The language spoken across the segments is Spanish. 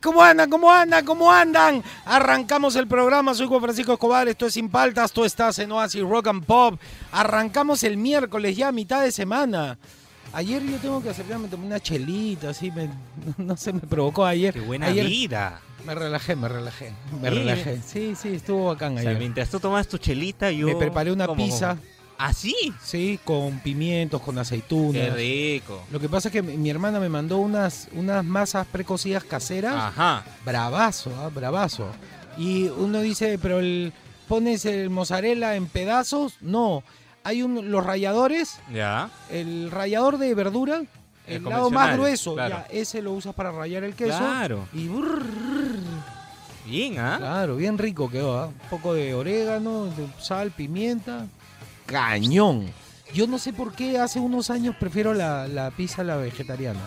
¿Cómo andan? ¿Cómo andan? ¿Cómo andan? Arrancamos el programa, soy Juan Francisco Escobar, esto es Sin Paltas, tú estás en Oasis Rock and Pop. Arrancamos el miércoles, ya a mitad de semana. Ayer yo tengo que acercarme, tomé una chelita, así, me, no sé, me provocó ayer. Qué buena ayer vida. Me relajé, me relajé, me Sí. relajé. Sí, sí, estuvo bacán O sea, ayer. mientras tú tomas tu chelita, yo. Me preparé una pizza, ¿Ah, sí? con pimientos, con aceitunas. Qué rico. Lo que pasa es que mi mi hermana me mandó unas, unas masas precocidas caseras. Ajá. Bravazo, ah, bravazo. Y uno dice, pero el, pones el mozzarella en pedazos. No, hay un, los ralladores, Ya. el rallador de verdura, El el lado más grueso, claro. ya, ese lo usas para rallar el queso. Claro. Y brrr, Bien, ¿ah? claro, bien rico quedó. ah. Un poco de orégano, de sal, pimienta. Cañón. Yo no sé por qué hace unos años prefiero la, la pizza a la vegetariana.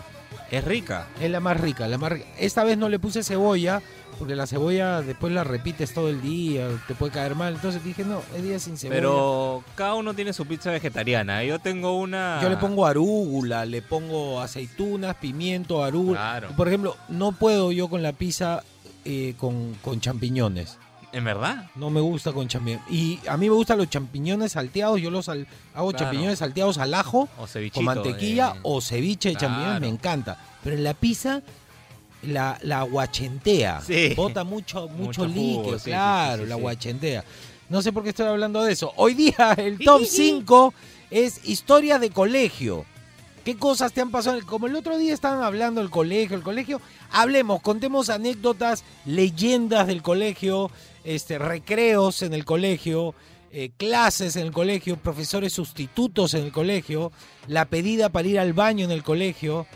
Es rica. Es la más rica, la más rica. Esta vez no le puse cebolla, porque la cebolla después la repites todo el día, te puede caer mal. Entonces dije, no, es día sin cebolla. Pero cada uno tiene su pizza vegetariana. Yo tengo una. Yo le pongo arúgula, le pongo aceitunas, pimiento, arúgula. Claro. Por ejemplo, no puedo yo con la pizza eh, con, con champiñones. ¿En verdad? No me gusta con champiñones. Y a mí me gustan los champiñones salteados. Yo los al- hago Claro. champiñones salteados al ajo, O con mantequilla eh. o ceviche de champiñones. Me encanta. Pero en la pizza la, la aguachentea. Sí. Bota mucho, mucho, líquido, sí, claro, sí, la sí. aguachentea. No sé por qué estoy hablando de eso. Hoy día el top 5 es historia de colegio. ¿Qué cosas te han pasado? Como el otro día estaban hablando del colegio, el colegio, hablemos, contemos anécdotas, leyendas del colegio, este, recreos en el colegio, eh, clases en el colegio, profesores sustitutos en el colegio, la pedida para ir al baño en el colegio.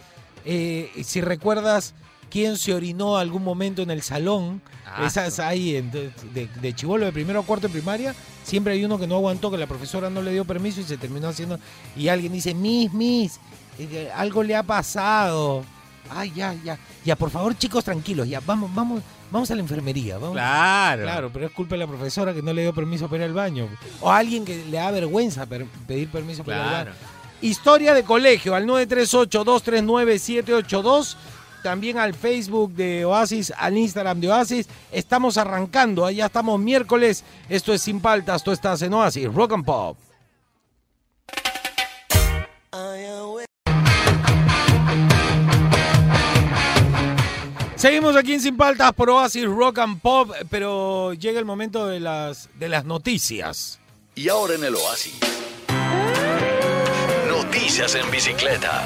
eh, si recuerdas quién se orinó algún momento en el salón, Ah, esas hay en- de, de, de chivolo de primero a cuarto de primaria, siempre hay uno que no aguantó, que la profesora no le dio permiso y se terminó haciendo. Y alguien dice, Miss, Miss, eh, algo le ha pasado. Ay, ya, ya. Ya, por favor, chicos, tranquilos, ya, vamos, vamos, vamos a la enfermería. Vamos. Claro. Claro, pero es culpa de la profesora que no le dio permiso para ir al baño. O a alguien que le da vergüenza per- pedir permiso para ir al baño. Historia de colegio al 938-239-782. También al Facebook de Oasis, al Instagram de Oasis. Estamos arrancando, allá estamos miércoles. Esto es Sin Paltas, tú estás en Oasis, Rock and Pop. Seguimos aquí en Sin Paltas por Oasis Rock and Pop, pero llega el momento de las, de las noticias. Y ahora en el Oasis. Noticias en bicicleta.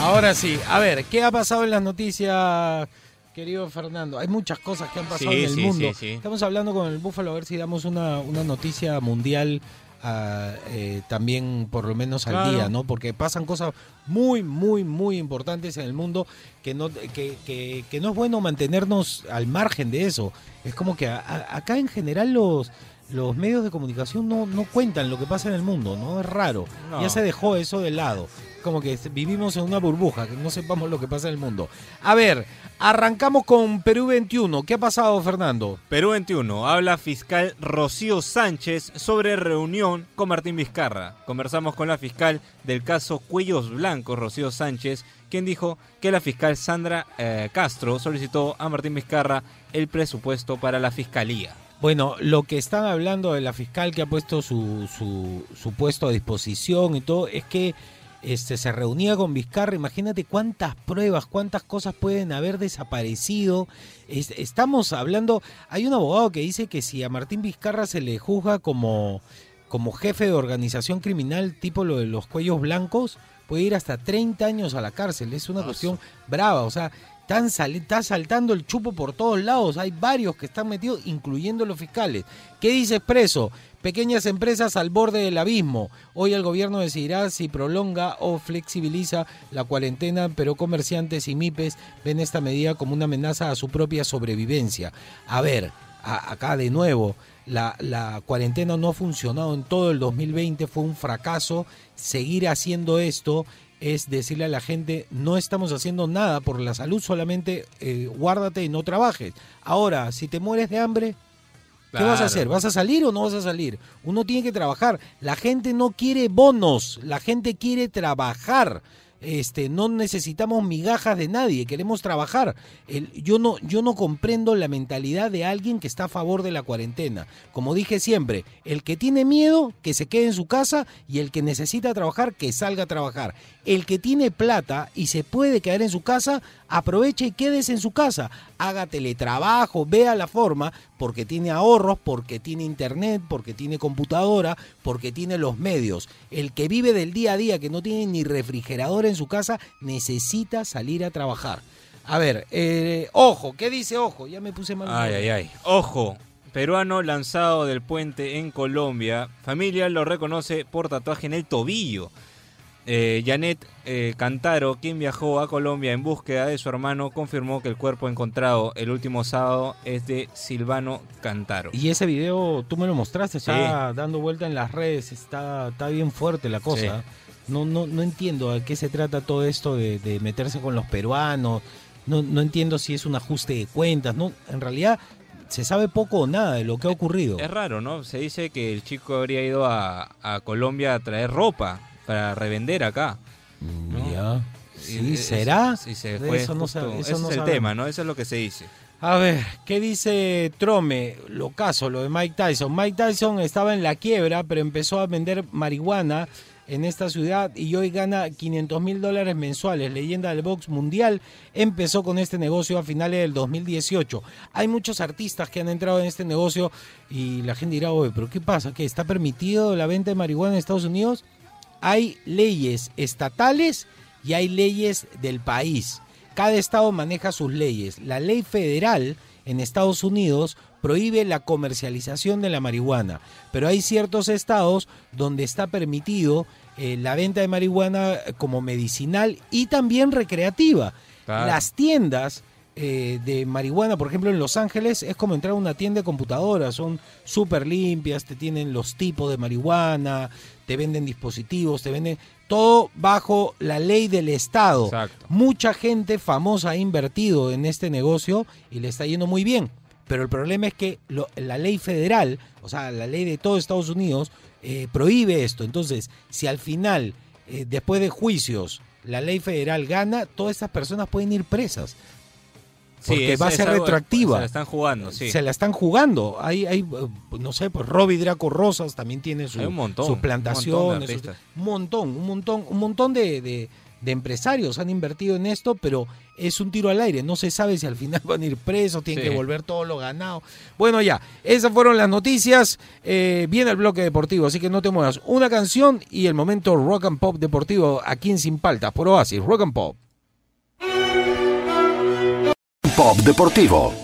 Ahora sí, a ver, ¿qué ha pasado en las noticias, querido Fernando? Hay muchas cosas que han pasado Sí, en el sí, mundo. sí, sí. Estamos hablando con el Búfalo a ver si damos una, una noticia mundial eh, también por lo menos al Claro. día, ¿no? Porque pasan cosas muy, muy, muy importantes en el mundo que no, que, que- que no es bueno mantenernos al margen de eso. Es como que a- a- acá en general los... Los medios de comunicación no, no cuentan lo que pasa en el mundo, ¿no? Es raro. No. Ya se dejó eso de lado. Como que vivimos en una burbuja, que no sepamos lo que pasa en el mundo. A ver, arrancamos con Perú 21. ¿Qué ha pasado, Fernando? Perú 21. Habla fiscal Rocío Sánchez sobre reunión con Martín Vizcarra. Conversamos con la fiscal del caso Cuellos Blancos, Rocío Sánchez, quien dijo que la fiscal Sandra eh, Castro solicitó a Martín Vizcarra el presupuesto para la fiscalía. Bueno, lo que están hablando de la fiscal que ha puesto su, su, su puesto a disposición y todo, es que este, se reunía con Vizcarra. Imagínate cuántas pruebas, cuántas cosas pueden haber desaparecido. Es- estamos hablando, hay un abogado que dice que si a Martín Vizcarra se le juzga como, como jefe de organización criminal tipo lo de los cuellos blancos, puede ir hasta 30 años a la cárcel. Es una cuestión brava. O sea, Están sal- está saltando el chupo por todos lados. Hay varios que están metidos, incluyendo los fiscales. ¿Qué dice Expreso? Pequeñas empresas al borde del abismo. Hoy el gobierno decidirá si prolonga o flexibiliza la cuarentena, pero comerciantes y MIPES ven esta medida como una amenaza a su propia sobrevivencia. A ver, acá de nuevo, la cuarentena no ha funcionado en todo el 2020, fue un fracaso. Seguir haciendo esto es decirle a la gente, no estamos haciendo nada por la salud, solamente eh, guárdate y no trabajes. Ahora, si te mueres de hambre, ¿qué vas a hacer? ¿Vas a salir o no vas a salir? Uno tiene que trabajar. La gente no quiere bonos, la gente quiere trabajar. Este, no necesitamos migajas de nadie, queremos trabajar. Yo, no, yo no comprendo la mentalidad de alguien que está a favor de la cuarentena. Como dije siempre, el que tiene miedo, que se quede en su casa y el que necesita trabajar, que salga a trabajar. El que tiene plata y se puede quedar en su casa, aproveche y quédese en su casa. Haga teletrabajo, vea la forma, porque tiene ahorros, porque tiene internet, porque tiene computadora, porque tiene los medios. El que vive del día a día, que no tiene ni refrigerador en su casa, necesita salir a trabajar. A ver, eh, ojo, ¿qué dice ojo? Ya me puse mal. Ay, ay, ay. Ojo, peruano lanzado del puente en Colombia. Familia lo reconoce por tatuaje en el tobillo. Eh, Janet eh, Cantaro, quien viajó a Colombia en búsqueda de su hermano, confirmó que el cuerpo encontrado el último sábado es de Silvano Cantaro. Y ese video, tú me lo mostraste, está dando vuelta en las redes, está, está bien fuerte la cosa. No, no, no entiendo a qué se trata todo esto de, de meterse con los peruanos. No, no entiendo si es un ajuste de cuentas. No, en realidad se sabe poco o nada de lo que ha ocurrido. Es raro, ¿no? Se dice que el chico habría ido a, a Colombia a traer ropa para revender acá. ¿no? Ya. Y Sí, ¿será? sí, se fue eso no justo- sabe- eso ese no es el tema, ¿no? Eso es lo que se dice. A ver, ¿qué dice Trome? Lo caso, lo de Mike Tyson. Mike Tyson estaba en la quiebra, pero empezó a vender marihuana en esta ciudad y hoy gana 500 mil dólares mensuales. Leyenda del box mundial empezó con este negocio a finales del 2018. Hay muchos artistas que han entrado en este negocio y la gente dirá, oye, pero ¿qué pasa? ¿Qué está permitido la venta de marihuana en Estados Unidos? Hay leyes estatales y hay leyes del país. Cada estado maneja sus leyes. La ley federal en Estados Unidos prohíbe la comercialización de la marihuana, pero hay ciertos estados donde está permitido eh, la venta de marihuana como medicinal y también recreativa. Claro. Las tiendas eh, de marihuana, por ejemplo, en Los Ángeles es como entrar a una tienda de computadoras, son súper limpias, te tienen los tipos de marihuana, te venden dispositivos, te venden todo bajo la ley del Estado. Exacto. Mucha gente famosa ha invertido en este negocio y le está yendo muy bien. Pero el problema es que lo- la ley federal, o sea, la ley de todo Estados Unidos, eh, prohíbe esto. Entonces, si al final, eh, después de juicios, la ley federal gana, todas estas personas pueden ir presas. Porque va a ser retroactiva. Se la están jugando, sí. Se la están jugando. Hay, hay no sé, pues Robbie Draco Rosas también tiene su, montón, sus un plantaciones. montón un montón, un montón, un montón de, de- de empresarios han invertido en esto, pero es un tiro al aire. No se sabe si al final van a ir presos, tienen Sí. que volver todo lo ganado. Bueno, ya, esas fueron las noticias. Eh, viene el bloque deportivo, así que no te muevas. Una canción y el momento rock and pop deportivo aquí en Sin Paltas por Oasis, rock and pop. Pop Deportivo.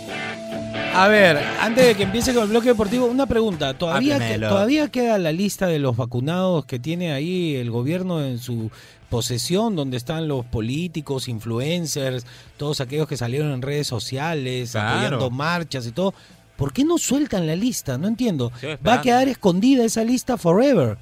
A ver, antes de que empiece con el bloque deportivo, una pregunta. ¿Todavía, que-. ¿Todavía queda la lista de los vacunados que tiene ahí el gobierno en su posesión, donde están los políticos, influencers, todos aquellos que salieron en redes sociales, Claro. apoyando marchas y todo? ¿Por qué no sueltan la lista? No entiendo. Va a quedar escondida esa lista forever.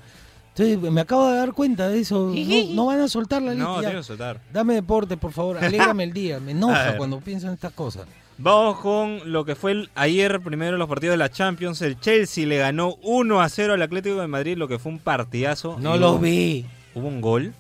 Entonces, me acabo de dar cuenta de eso. No, no van a soltar la lista. No, tiene que soltar. Dame deporte, por favor. Alégrame el día. Me enoja cuando pienso en estas cosas. Vamos con lo que fue el- ayer primero los partidos de la Champions. El Chelsea le ganó 1 a 0 al Atlético de Madrid, lo que fue un partidazo. No los hubo- vi. Hubo un gol.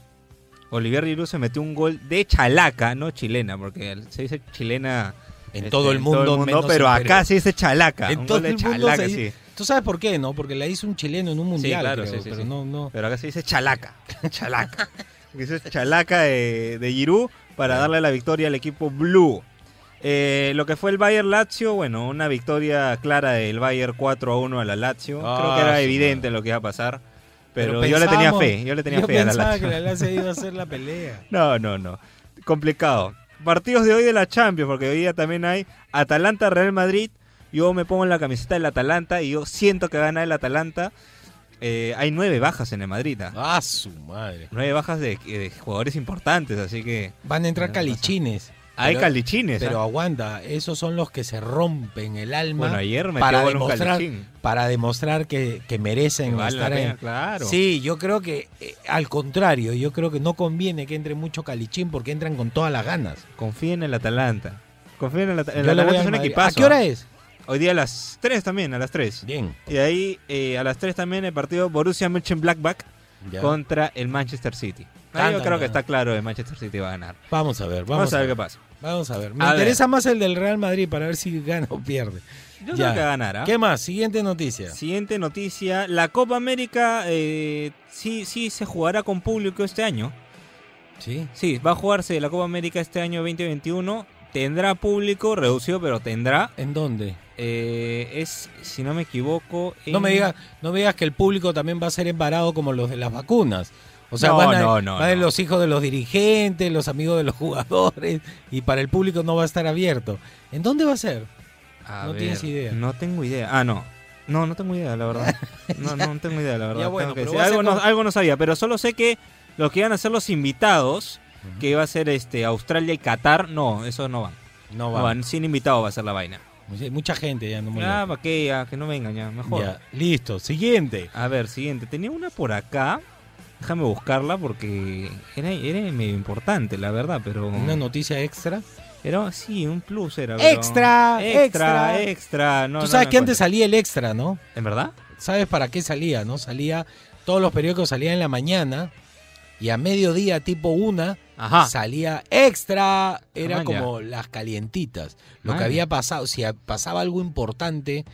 Olivier Giroud se metió un gol de chalaca, no chilena, porque se dice chilena En este, todo el mundo, menos pero en acá se dice chalaca. En un todo gol de el mundo chalaca, se sí. Tú sabes por qué, ¿no? Porque la hizo un chileno en un mundial, claro, creo, sí, sí, pero no, no. Pero acá se dice chalaca. Chalaca. Dice chalaca de, de Giroud para darle la victoria al equipo blue. Eh, lo que fue el Bayern Lazio, bueno, una victoria clara del Bayern 4 a 1 a la Lazio. Creo Ah, que era su evidente lo que iba a pasar. Pero, Pero yo le tenía fe, yo le tenía yo fe a la Lazio. que la Lazio iba a hacer la pelea. No, no, no. Complicado. partidos de hoy de la Champions, porque hoy día también hay Atalanta Real Madrid. Yo me pongo en la camiseta del Atalanta y yo siento que gana el Atalanta. Eh, hay nueve bajas en el Madrid. ¿ah? Ah, su madre. Nueve bajas de, de jugadores importantes, así que Van a entrar calichines. hay Pero- calichines. Pero ¿ah? aguanta, esos son los que se rompen el alma Bueno, ayer metió para un demostrar, calichín. para demostrar que, que merecen Que vale la estar pena, en... claro. Sí, yo creo que eh, al contrario, yo creo que no conviene que entre mucho calichín porque entran con todas las ganas. Confía en el Atalanta. Confía en el, At- el Atalanta. al Es un equipazo. ¿A qué hora ¿ah? es? Hoy día a las 3 también, a las 3. Bien. Y de ahí eh, a las 3 también el partido Borussia Mönchengladbach contra el Manchester City. Ahí Tan, yo creo que está claro que el Manchester City va a ganar. Vamos a ver, vamos, Vamos, a ver qué pasa. Vamos a ver. Me A ver. interesa más el del Real Madrid para ver si gana o pierde. Yo Ya. creo que va a ganar. ¿ah? ¿Qué más? Siguiente noticia. Siguiente noticia. La Copa América eh, sí, sí se jugará con público este año. Sí. Sí, va a jugarse la Copa América este año 2021. Tendrá público reducido, pero tendrá. ¿En dónde? Eh, es, si no me equivoco. No me digas, no me digas que el público también va a ser embarado como los de las vacunas. O sea, No, van a, no, no, van a no. los hijos de los dirigentes, los amigos de los jugadores, y para el público no va a estar abierto. ¿En dónde va a ser? A No tienes idea. No tengo idea. Ah, no. No, no tengo idea, la verdad. No, no tengo idea, la verdad. Ya, bueno, que algo, no, algo no sabía, pero solo sé que los que iban a ser los invitados, que iba a ser este Australia y Qatar, no, eso no van. No No va. van, sin invitado va a ser la vaina. Mucha- gente ya no me Ah, ¿para qué? Ya, que no vengan ya, mejor. Ya, listo. Siguiente. A ver, siguiente. Tenía una por acá. Déjame buscarla porque era, era medio importante, la verdad, pero... Una noticia extra. Era, sí, un plus era. pero- Extra, extra, extra. extra. No, Tú no sabes la que antes salía el extra, ¿no? ¿En verdad? ¿Sabes para qué salía, no? Salía, todos los periódicos salían en la mañana y a mediodía, tipo una, Ajá. salía extra. Era como las calientitas. Lo que había pasado, si pasaba algo importante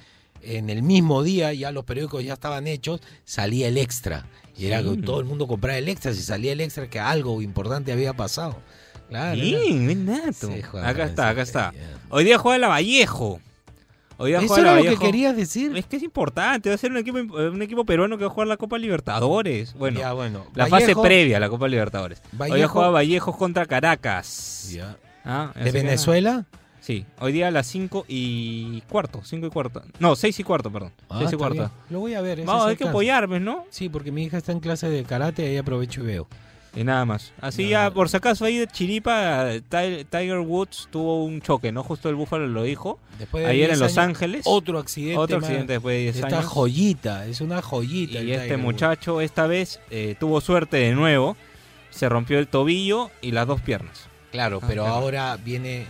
en el mismo día, ya los periódicos ya estaban hechos, salía el extra. Y era que todo el mundo compraba el extra. Si salía el extra, que algo importante había pasado. Claro. Bien, bien nato. Sí, Juan, acá está, acá está. Hoy día juega la Vallejo. Hoy día Eso era lo que Vallejo. querías decir. Es que es importante, va a ser un equipo, un equipo peruano que va a jugar la Copa Libertadores. Bueno, Ya, bueno. la fase Vallejo- previa a la Copa Libertadores. Hoy día Vallejo- juega Vallejos contra Caracas. Ya. Ah, ¿De que Venezuela? Sí, hoy día a las 5 y cuarto, 5 y cuarto. No, 6 y cuarto, perdón. Ah, 6 y está cuarto. bien. Lo voy a ver. Vamos, hay que apoyarme, ¿no? Sí, porque mi hija está en clase de karate y ahí aprovecho y veo. Y nada más. Así Ya. ya, por si acaso ahí de Chiripa, Ti- Tiger Woods tuvo un choque, ¿no? Justo el Búfalo lo dijo. Después de Ayer 10 en Los años, Ángeles. Otro accidente. Otro accidente después de 10 Esta años. joyita, es una joyita. Y este Tiger Woods. muchacho esta vez eh, tuvo suerte de nuevo. Se rompió el tobillo y las dos piernas. Claro, Ah, pero claro. ahora viene.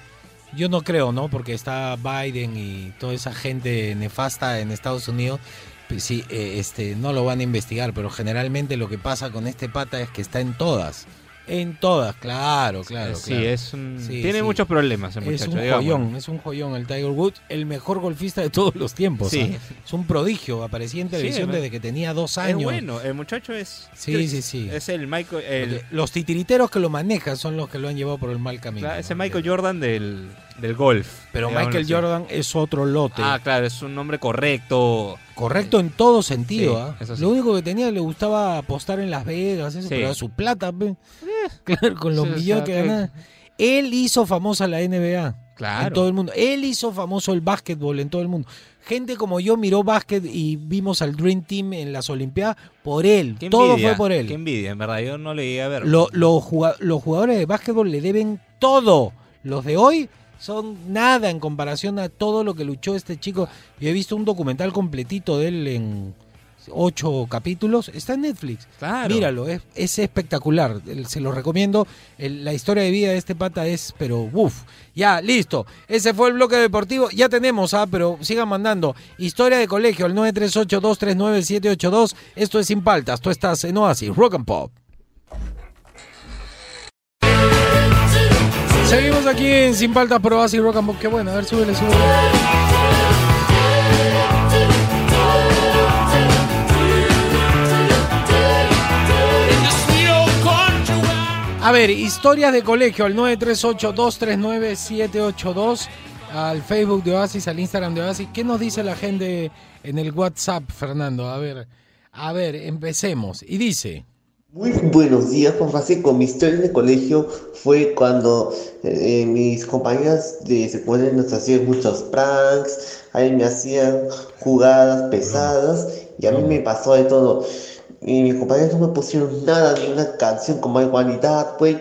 Yo no creo, ¿no? Porque está Biden y toda esa gente nefasta en Estados Unidos. Pues sí, eh, este, no lo van a investigar, pero generalmente lo que pasa con este pata es que está en todas. En todas, claro, claro. Sí, claro. es un- Sí, tiene sí. muchos problemas el Es muchacho. un digamos. joyón, es un joyón el Tiger Woods, el mejor golfista de todos los tiempos. Sí. ¿ah? Es un prodigio, aparecía en televisión desde que tenía dos Es años. bueno, el muchacho es. Sí, es- sí, sí. Es el Michael. el- Los titiriteros que lo manejan son los que lo han llevado por el mal camino. claro, ese ¿no? Michael Jordan del, del golf. Pero Michael. Jordan es otro lote. Ah, claro, es un nombre correcto. Correcto en todo sentido. Sí, ¿ah? sí. Lo único que tenía le gustaba apostar en Las Vegas, eso, Sí. pero a su plata, pe. claro, con los millones que ganaba. Él hizo famosa la NBA. Claro. En todo el mundo. Él hizo famoso el básquetbol en todo el mundo. Gente como yo miró básquet y vimos al Dream Team en las Olimpiadas por él. Qué Todo envidia, fue por él. Qué envidia, en verdad. Yo no le llegué a ver. Lo- lo juga- los jugadores de básquetbol le deben todo. Los de hoy son nada en comparación a todo lo que luchó este chico. Yo he visto un documental completito de él en ocho capítulos. Está en Netflix. Claro. Míralo, es, es espectacular. El- Se lo recomiendo. El- la historia de vida de este pata es, pero uff. Ya, listo. Ese fue el bloque deportivo. Ya tenemos, ah, pero sigan mandando. Historia de colegio al 938-239-782. Esto es Sin Paltas. Tú estás en Oasis, Rock and Pop. Seguimos aquí en Sin Paltas por Oasis Rock and Pop. Qué bueno, a ver, súbele, súbele. A ver, historias de colegio al 938-239-782, al Facebook de Oasis, al Instagram de Oasis. ¿Qué nos dice la gente en el WhatsApp, Fernando? A ver, a ver, empecemos. Y dice, Muy buenos días, Juan Francisco. Mi historia de colegio fue cuando eh, mis compañeras de secundaria nos hacían muchos pranks, ahí me hacían jugadas pesadas y a mí me pasó de todo. Y mis compañeros no me pusieron nada, ni una canción como igualdad, pues.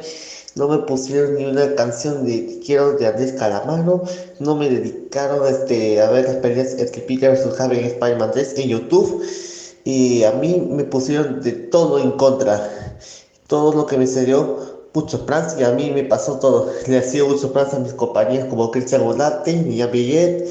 No me pusieron ni una canción de Quiero de Andrés Calamaro. No me dedicaron este, a ver las peleas entre Peter vs. Javi en Spider-Man 3 en YouTube. Y a mí me pusieron de todo en contra. Todo lo que me salió, muchos plans y a mí me pasó todo. Le hacía muchos plans a mis compañeros como Cristian y a Millet.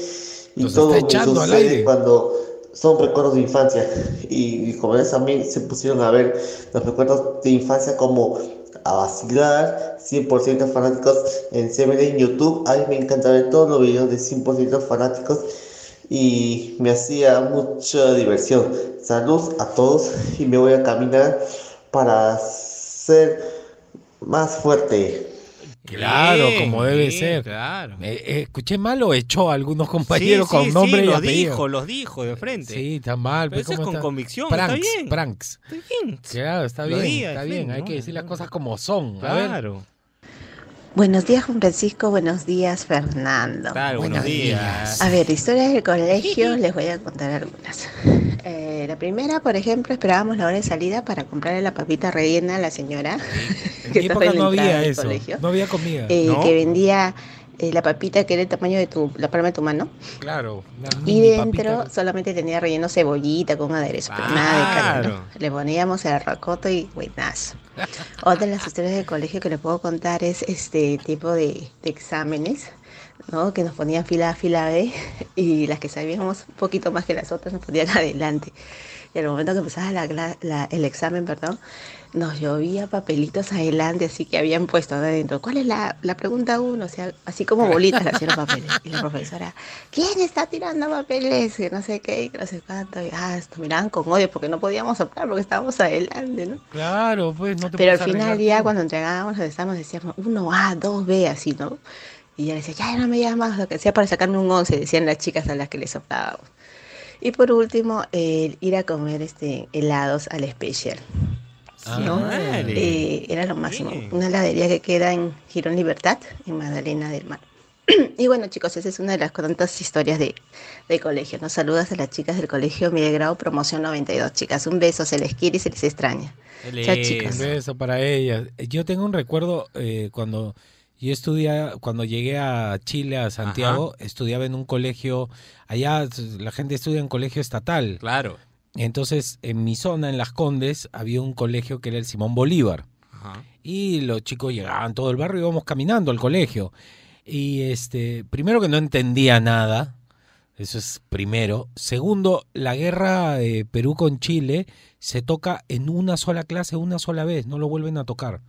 Y Los todo echando al aire. cuando son recuerdos de infancia. Y, y como es a mí se pusieron a ver los recuerdos de infancia como a vacilar, 100% fanáticos en CMD en YouTube. A mí me encanta ver todos los videos de 100% fanáticos y me hacía mucha diversión. Saludos a todos y me voy a caminar para ser más fuerte. Claro, Bien, como debe bien, ser. Claro. Eh, eh, escuché mal o echó a algunos compañeros Sí, con nombre sí, y los apellido. dijo, los dijo de frente. Sí, está mal. Pero pues, eso es ¿cómo con está? convicción, Pranks, está bien. pranks. Está bien. Claro, está Lo bien, está bien. frente, Hay ¿no? que decir las cosas como son. A ver. Buenos días, Juan Francisco. Buenos días, Fernando. Claro, buenos Buenos días. A ver, historias del colegio, les voy a contar algunas. Eh, la primera, por ejemplo, esperábamos la hora de salida para comprarle la papita rellena a la señora. En que mi estaba época no había eso. colegio, No había comida. eh, ¿No? Que vendía eh, la papita que era el tamaño de tu, la palma de tu mano. Claro. Y dentro papita. solamente tenía relleno cebollita con aderezo, pero nada de carne. Le poníamos el rocoto y buenazo. Otra de las historias del colegio que le puedo contar es este tipo de, de exámenes, ¿no? Que nos ponían fila A, fila B y las que sabíamos un poquito más que las otras nos ponían adelante. Y al momento que empezaba la cla- la- el examen, perdón, nos llovía papelitos adelante, así que habían puesto adentro. ¿Cuál es la, la pregunta uno? O sea, así como bolitas le hacían papeles. Y la profesora, ¿quién está tirando papeles? Que no sé qué, que no sé cuánto. Y, ah, esto miraban con odio porque no podíamos soplar porque estábamos adelante, ¿no? Claro, pues no te Pero al final ya tú. cuando entregábamos los exámenes decíamos 1A, 2B, así, ¿no? Y ya decía, ya no me llamas, lo que sea para sacarme un 11, decían las chicas a las que les soplábamos. Y por último, el ir a comer este helados al especial. Ah, ¿no? Vale. Eh, era lo máximo. Bien. Una heladería que queda en Girón Libertad, en Magdalena del Mar. y bueno, chicos, esa es una de las tantas historias de, de colegio. Nos saludas a las chicas del colegio Miguel Grau, promoción 92. Chicas, un beso, se les quiere y se les extraña. Chao, chicas. Un beso para ellas. Yo tengo un recuerdo eh, cuando yo estudiaba, cuando llegué a Chile, a Santiago, estudiaba en un colegio, allá la gente estudia en colegio estatal. Claro. Entonces, en mi zona, en Las Condes, había un colegio que era el Simón Bolívar. Ajá. Y los chicos llegaban todo el barrio, íbamos caminando al colegio. Y este, primero que no entendía nada, eso es primero. Segundo, la guerra de Perú con Chile se toca en una sola clase, una sola vez, no lo vuelven a tocar.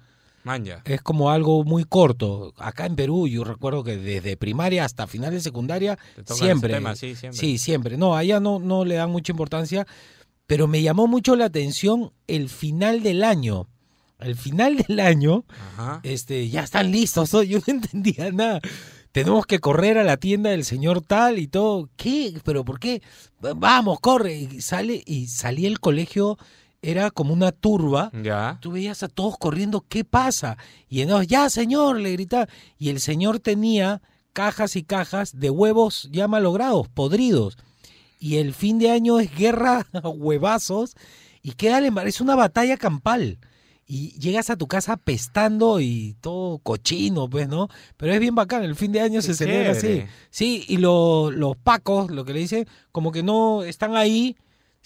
Manja. Es como algo muy corto. Acá en Perú, yo recuerdo que desde primaria hasta final de secundaria, siempre. tema, sí, siempre. Sí, siempre. No, allá no, no le dan mucha importancia, pero me llamó mucho la atención el final del año. El final del año, Ajá. este, ya están listos, yo no entendía nada. Tenemos que correr a la tienda del señor tal y todo. ¿Qué? ¿Pero por qué? Vamos, corre. Y sale, y salí el colegio, era como una turba. Ya. Tú veías a todos corriendo, ¿qué pasa? Y entonces, ya señor, le gritaba. Y el señor tenía cajas y cajas de huevos ya malogrados, podridos. Y el fin de año es guerra a huevazos y queda, es una batalla campal. Y llegas a tu casa apestando y todo cochino, pues, ¿no? Pero es bien bacán, el fin de año Qué se celebra así. Sí, y lo- los pacos, lo que le dicen, como que no están ahí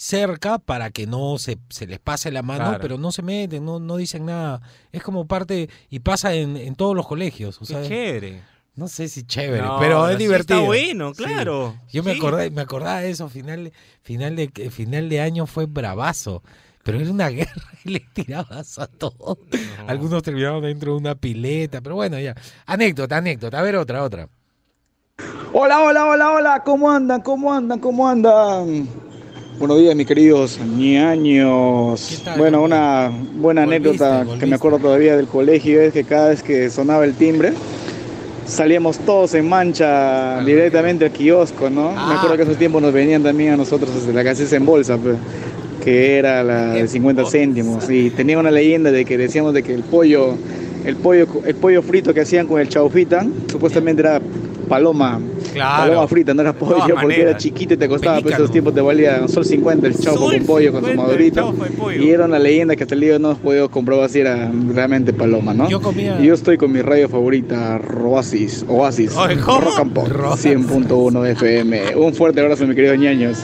cerca para que no se, se les pase la mano, Claro. pero no se meten, no, no dicen nada. Es como parte, y pasa en, en todos los colegios. O Qué chévere. no sé si chévere, No, pero es sí divertido. Está bueno, Sí. claro. Yo me acordé, me acordaba de eso, final, de- final de final de año fue bravazo. Pero era una guerra y le tirabas a todos. No. Algunos terminaron dentro de una pileta, pero bueno, ya. Anécdota, anécdota. A ver, otra, otra. Hola, hola, hola, hola, ¿cómo andan? ¿Cómo andan? ¿Cómo andan? Buenos días, mis queridos ñaños. Bueno, una buena Volviste, anécdota que me acuerdo todavía del colegio es que cada vez que sonaba el timbre, salíamos todos en mancha Al directamente al kiosco, ¿no? Ah, me acuerdo que esos tiempos nos venían también a nosotros desde la caseta en bolsa. pues. que era la de 50 céntimos. Y tenía una leyenda de que decíamos de que el pollo, el pollo, el pollo frito que hacían con el chaufita, supuestamente era paloma, Claro. paloma frita, no era pollo, porque era chiquito y te costaba, pero Pelícano. esos tiempos te valía sol 50 el chaufa Sol con pollo, con su 50 el madurito. Y era una leyenda que hasta el día no podido comprobar si era realmente paloma, ¿no? Yo comía- Y yo estoy con mi radio favorita, Oasis, Oasis. Rock and Pop, Rock. 100.1 FM. Un fuerte abrazo, mi querido ñaños.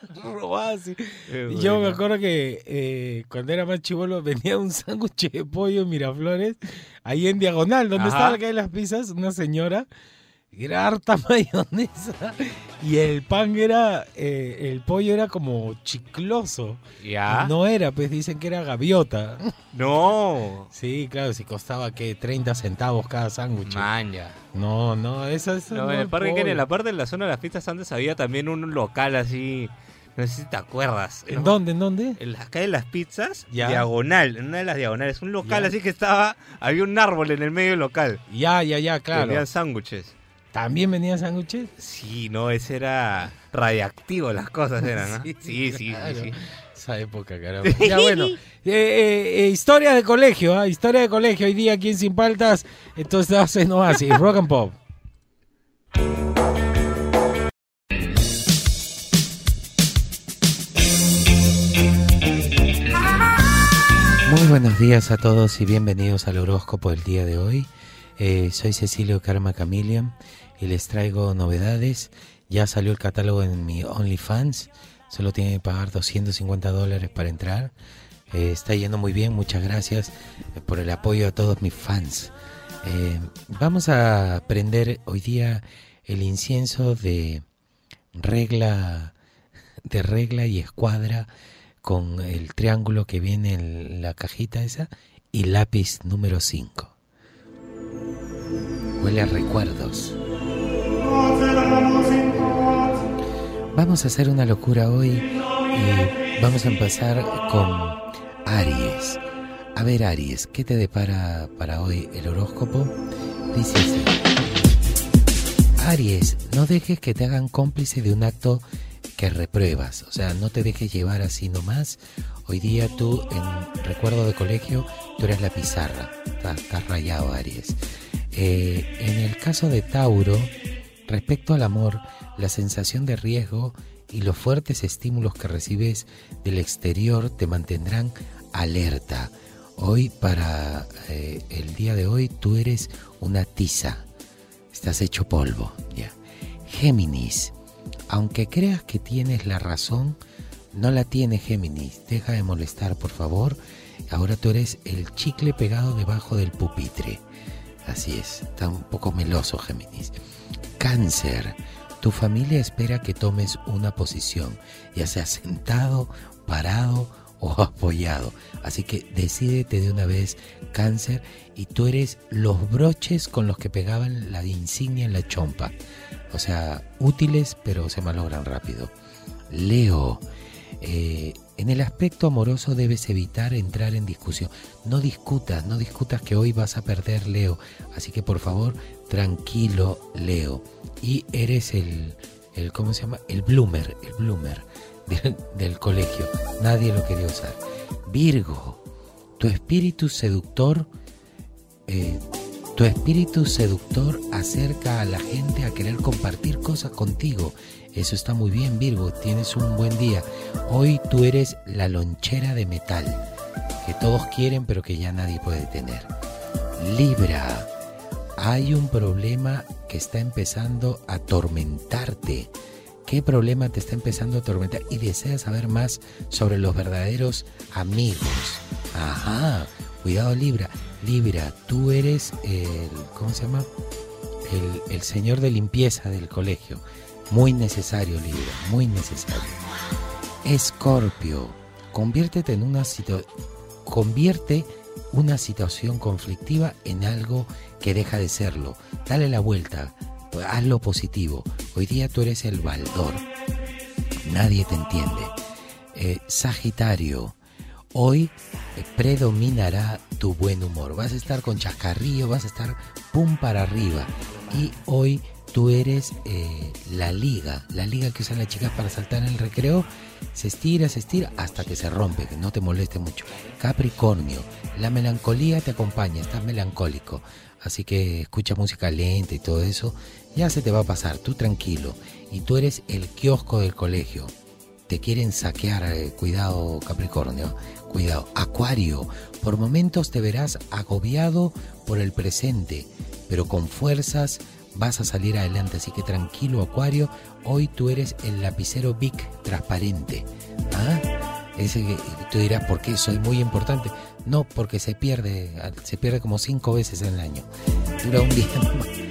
Robasi. Qué Yo me acuerdo que eh, cuando era más chivolo venía un sándwich de pollo en Miraflores, ahí en diagonal, donde Ajá. estaba la calle de las pizzas, una señora, y era harta mayonesa, y el pan era, eh, el pollo era como chicloso. Ya. No era, pues dicen que era gaviota. No. Sí, claro, si costaba que 30 centavos cada sándwich. Maña. No, no, eso, eso No, no en es el parque pollo. en la parte de la zona de las fiestas antes había también un local así. No sé si te acuerdas. ¿En ¿no? dónde? ¿En dónde? En la calle de las pizzas, Ya. diagonal, en una de las diagonales. Un local Ya. así que estaba. Había un árbol en el medio del local. Ya, ya, ya, claro. Vendían sándwiches. ¿También venían sándwiches? Sí, no, ese era radiactivo, las cosas eran, ¿no? Sí, sí, sí. claro. sí. Esa época, caramba. Ya bueno, eh, eh, eh, historia de colegio, ¿ah? historia de colegio. Hoy día aquí en Sin Paltas, entonces hacen Oasis, rock and pop. Buenos días a todos y bienvenidos al horóscopo del día de hoy. Eh, soy Cecilio Karma Chameleon y les traigo novedades. Ya salió el catálogo en mi OnlyFans. Solo tienen que pagar 250 dólares para entrar. Eh, está yendo muy bien. Muchas gracias eh, por el apoyo a todos mis fans. Vamos a aprender hoy día el incienso de regla, de regla y escuadra con el triángulo que viene en la cajita esa y lápiz número 5. Huele a recuerdos. Vamos a hacer una locura hoy y vamos a empezar con Aries. A ver Aries, ¿qué te depara para hoy el horóscopo? Dice así. Aries, no dejes que te hagan cómplice de un acto que repruebas, o sea, no te dejes llevar así nomás. Hoy día tú, en recuerdo de colegio, tú eres la pizarra, estás, estás rayado Aries. Eh, en el caso de Tauro, respecto al amor, la sensación de riesgo y los fuertes estímulos que recibes del exterior te mantendrán alerta. Hoy, para eh, el día de hoy, tú eres una tiza. Estás hecho polvo. Ya. Géminis. Aunque creas que tienes la razón, no la tienes Géminis. Deja de molestar, por favor. Ahora tú eres el chicle pegado debajo del pupitre. Así es, está un poco meloso Géminis. Cáncer. Tu familia espera que tomes una posición, ya sea sentado, parado o apoyado. Así que decídete de una vez, cáncer, y tú eres los broches con los que pegaban la insignia en la chompa. O sea, útiles, pero se malogran rápido. Leo, eh, en el aspecto amoroso debes evitar entrar en discusión. No discutas, no discutas que hoy vas a perder, Leo. Así que por favor, tranquilo, Leo. Y eres el, el ¿cómo se llama? El bloomer, el bloomer del, del colegio. Nadie lo quería usar. Virgo, tu espíritu seductor, eh, tu espíritu seductor acerca a la gente a querer compartir cosas contigo. Eso está muy bien, Virgo. Tienes un buen día. Hoy tú eres la lonchera de metal que todos quieren pero que ya nadie puede tener. Libra, hay un problema que está empezando a atormentarte. ¿Qué problema te está empezando a atormentar? Y deseas saber más sobre los verdaderos amigos. Ajá, cuidado Libra. Libra, tú eres el, ¿cómo se llama? El, señor de limpieza del colegio. Muy necesario, Libra, muy necesario. Escorpio, conviértete en una situación, convierte una situación conflictiva en algo que deja de serlo. Dale la vuelta, hazlo positivo. Hoy día tú eres el baldor. Nadie te entiende. Eh, Sagitario, hoy predominará tu buen humor. Vas a estar con chascarrillo, vas a estar pum para arriba. Y hoy tú eres eh, la liga, la liga que usan las chicas para saltar en el recreo. Se estira, se estira hasta que se rompe, que no te moleste mucho. Capricornio, la melancolía te acompaña, estás melancólico. Así que escucha música lenta y todo eso. Ya se te va a pasar, tú tranquilo. Y tú eres el kiosco del colegio. Te quieren saquear, eh, cuidado Capricornio, cuidado. Acuario, por momentos te verás agobiado por el presente, pero con fuerzas vas a salir adelante. Así que tranquilo, Acuario, hoy tú eres el lapicero Big transparente. ¿Ah? Ese que tú dirás, ¿por qué soy muy importante? No, porque se pierde, se pierde como cinco veces en el año. Dura un día nomás.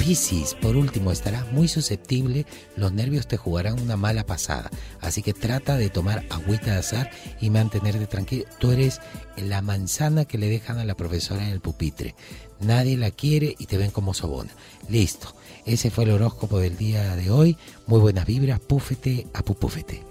Piscis, por último, estarás muy susceptible, los nervios te jugarán una mala pasada, así que trata de tomar agüita de azar y mantenerte tranquilo. Tú eres la manzana que le dejan a la profesora en el pupitre. Nadie la quiere y te ven como sobona. Listo, ese fue el horóscopo del día de hoy. Muy buenas vibras, púfete a pupúfete.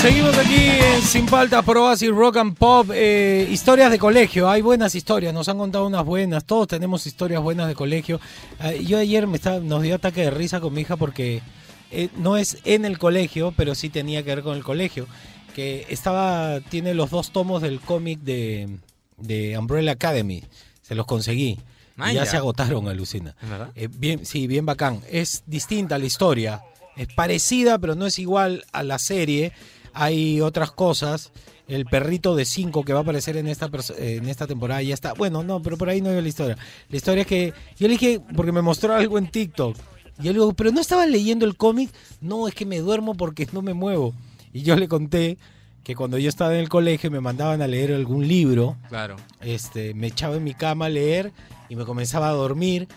Seguimos aquí en Sin Falta, Probas y Rock and Pop. eh, historias de colegio, hay buenas historias, nos han contado unas buenas, todos tenemos historias buenas de colegio. Eh, yo ayer me estaba, nos dio ataque de risa con mi hija porque eh, no es en el colegio, pero sí tenía que ver con el colegio. Que estaba, tiene los dos tomos del cómic de, de Umbrella Academy, se los conseguí. Y ya se agotaron, alucina. Eh, bien, sí, bien bacán. Es distinta la historia. Es parecida, pero no es igual a la serie. Hay otras cosas. El perrito de 5 que va a aparecer en esta, en esta temporada ya está. Bueno, no, pero por ahí no veo la historia. La historia es que yo le dije, porque me mostró algo en TikTok. Y yo le digo, pero no estaba leyendo el cómic. No, es que me duermo porque no me muevo. Y yo le conté que cuando yo estaba en el colegio me mandaban a leer algún libro Claro. este, me echaba en mi cama a leer y me comenzaba a dormir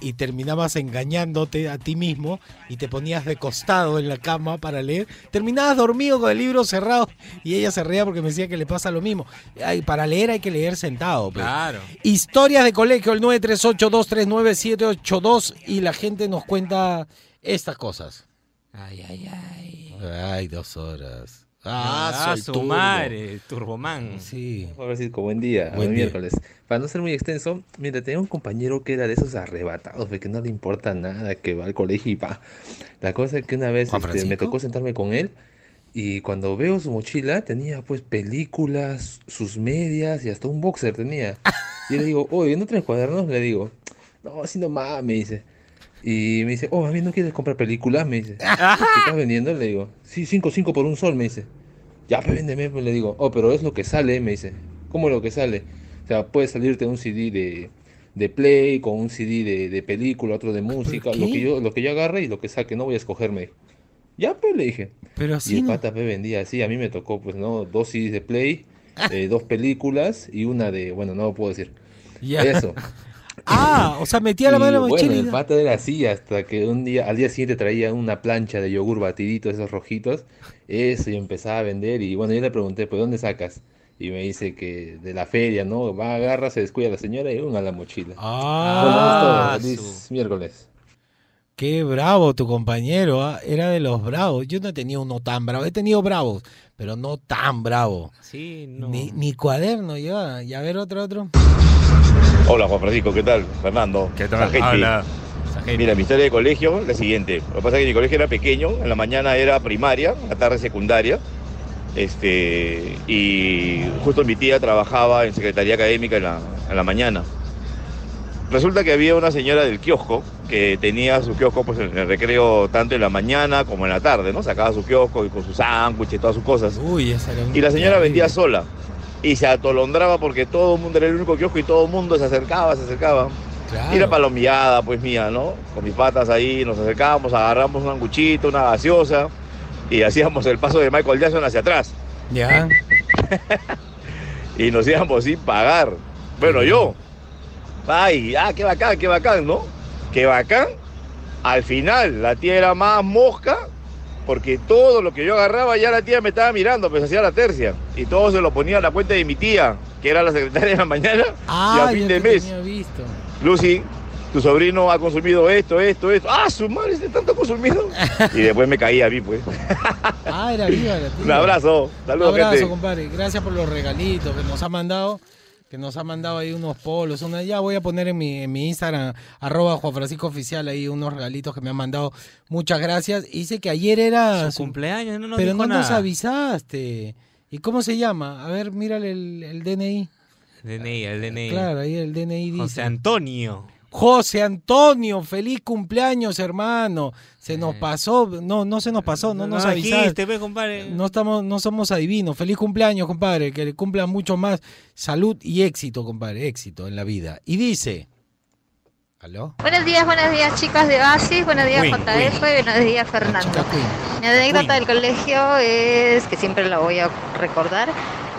y terminabas engañándote a ti mismo y te ponías de costado en la cama para leer. Terminabas dormido con el libro cerrado y ella se reía porque me decía que le pasa lo mismo. Ay, para leer hay que leer sentado. pues. Claro. Historias de colegio, el 938-239-782 y la gente nos cuenta estas cosas. Ay, ay, ay. Ay, dos horas. Ah, soy su turbo. madre, Turboman. Sí. Francisco, buen día, Buen buen día. miércoles. Para no ser muy extenso, mira, tenía un compañero que era de esos arrebatados, de que no le importa nada, que va al colegio y va. La cosa es que una vez ¿Juan este, me tocó sentarme con él y cuando veo su mochila tenía pues películas, sus medias y hasta un boxer tenía. Y le digo, oye, ¿no traes cuadernos? Le digo, no, así nomás, me dice. Y me dice, oh, a mí no quieres comprar películas, me dice. ¿Qué estás vendiendo? Le digo, sí, 5, 5 por un sol, me dice. Ya, pues véndeme, pues le digo, oh, pero es lo que sale, me dice. ¿Cómo lo que sale? O sea, puede salirte un CD de, de Play, con un CD de, de película, otro de música, lo que yo, lo que yo agarre y lo que saque, no voy a escoger, me dijo. Ya, pues le dije. Pero Y así el no. pata pues vendía así, a mí me tocó, pues, ¿no? Dos CDs de Play, eh, dos películas y una de, bueno, no lo puedo decir. Ya. Eso. Ah, o sea, metía la mano en la bueno, mochila y- el pata era así hasta que un día, al día siguiente traía una plancha de yogur batidito, esos rojitos, eso y empezaba a vender y bueno, yo le pregunté, pues ¿dónde sacas? Y me dice que de la feria, ¿no? Va, agarra, se descuida la señora y una a la mochila. Ah, bueno. Feliz miércoles. qué bravo tu compañero, ah, era de los bravos. Yo no tenía uno tan bravo, he tenido bravos, pero no tan bravo. Sí, no. Ni, ni cuaderno llevaba. Y a ver otro, otro. Hola Juan Francisco, ¿qué tal? Fernando. ¿Qué tal? Sajeti. Habla. Sajeti. Mira, mi historia de colegio, la siguiente. Lo que pasa es que mi colegio era pequeño, en la mañana era primaria, en la tarde secundaria. Este, y justo mi tía trabajaba en secretaría académica en la, en la mañana. Resulta que había una señora del kiosco que tenía su kiosco pues, en el recreo tanto en la mañana como en la tarde, ¿no? Sacaba su kiosco y con sus sándwiches y todas sus cosas. Uy, esa era Y la señora vendía sola. Y se atolondraba porque todo el mundo era el único kiosco y todo el mundo se acercaba, se acercaba. Claro. Y la palomeada, pues mía, ¿no? Con mis patas ahí, nos acercábamos, agarramos un anguchito, una gaseosa y hacíamos el paso de Michael Jackson hacia atrás. Ya. Y nos íbamos sin pagar. Bueno, yo. Ay, ah, qué bacán, qué bacán, ¿no? Qué bacán. Al final, la tía era más mosca porque todo lo que yo agarraba ya la tía me estaba mirando, pues hacía la tercia. Y todo se lo ponía a la cuenta de mi tía, que era la secretaria de la mañana, y Ah, a fin yo de mes. visto. Lucy, tu sobrino ha consumido esto, esto, esto. ¡Ah, su madre, este tanto consumido! Y después me caía a mí, pues. Ah, era viva la tía. Un abrazo. Un Saludos, abrazo, gente. compadre. Gracias por los regalitos que nos ha mandado. Que nos ha mandado ahí unos polos. Una, ya voy a poner en mi, en mi Instagram, arroba Juan Francisco Oficial, ahí unos regalitos que me han mandado. Muchas gracias. Y dice que ayer era Su cumpleaños, no nos pero dijo no nos avisaste. ¿Y cómo se llama? A ver, mírale el, el DNI. DNI, el DNI. Claro, ahí el DNI dice. José Antonio. José Antonio, feliz cumpleaños, hermano. Se nos pasó, no, no se nos pasó, no, Eh. No nos avisaste. ve, compadre. No estamos, no somos adivinos. Feliz cumpleaños, compadre. Que le cumplan mucho más salud y éxito, compadre. Éxito en la vida. Y dice. ¿Aló? Buenos días, buenos días chicas de Basis, buenos días Queen, JF, buenos días Fernando. Mi anécdota del colegio es, que siempre la voy a recordar,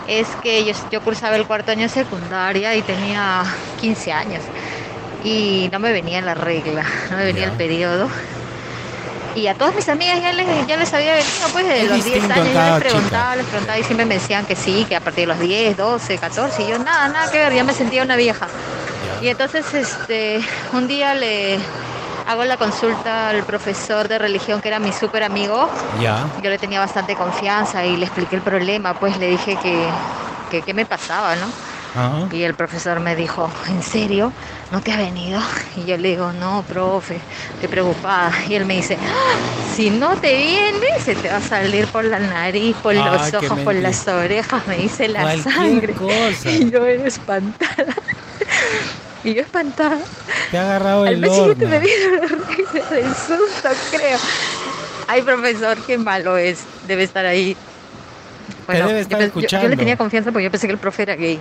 es que yo, yo cursaba el cuarto año de secundaria y tenía 15 años y no me venía la regla, no me venía Ya. el periodo. Y a todas mis amigas ya les, ya les había venido pues de Es los 10 distinto en años, yo les preguntaba, les preguntaba y siempre me decían que sí, que a partir de los 10, 12, 14, y yo nada, nada que ver, ya me sentía una vieja. Y entonces este un día le hago la consulta al profesor de religión que era mi súper amigo. Ya. Yo le tenía bastante confianza y le expliqué el problema, pues le dije que que me pasaba, ¿no? Y el profesor me dijo, ¿en serio? ¿No te ha venido? Y yo le digo, no, profe, estoy preocupada. Y él me dice, "Ah, si no te viene, se te va a salir por la nariz, por Ay, los ojos, por las orejas, me dice la Cualquier sangre. cosa. Y yo era espantada. Y yo espantada. Te ha agarrado Al el mes siguiente me dieron del susto, creo. Ay, profesor, qué malo es. Debe estar ahí. Estar yo, le tenía confianza porque yo pensé que el profe era gay.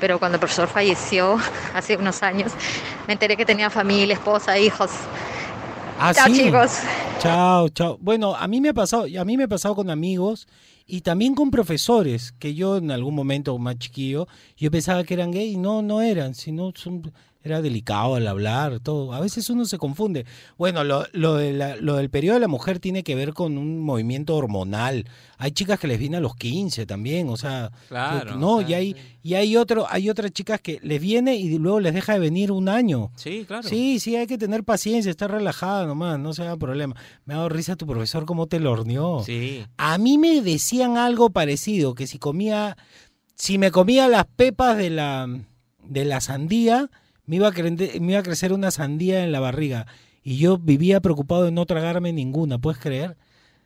Pero cuando el profesor falleció hace unos años, me enteré que tenía familia, esposa, hijos. Ah, Chao, sí. chicos. Chao, chao. Bueno, a mí me ha pasado, a mí me ha pasado con amigos y también con profesores que yo en algún momento más chiquillo yo pensaba que eran gay y no, no eran, sino son, era delicado al hablar, todo. A veces uno se confunde. Bueno, lo, lo, de la- lo del periodo de la mujer tiene que ver con un movimiento hormonal. Hay chicas que les viene a los 15 también, o sea, Claro, no, y hay y hay otro, hay otras chicas que les viene y luego les deja de venir un año. Sí, claro. Sí, sí, hay que tener paciencia, estar relajada nomás, no se haga problema. Me ha dado risa tu profesor cómo te lo horneó. Sí. A mí me decían algo parecido, que si comía, si me comía las pepas de la, de la sandía, me iba, a cre- me iba a crecer una sandía en la barriga. Y yo vivía preocupado de no tragarme ninguna, ¿puedes creer?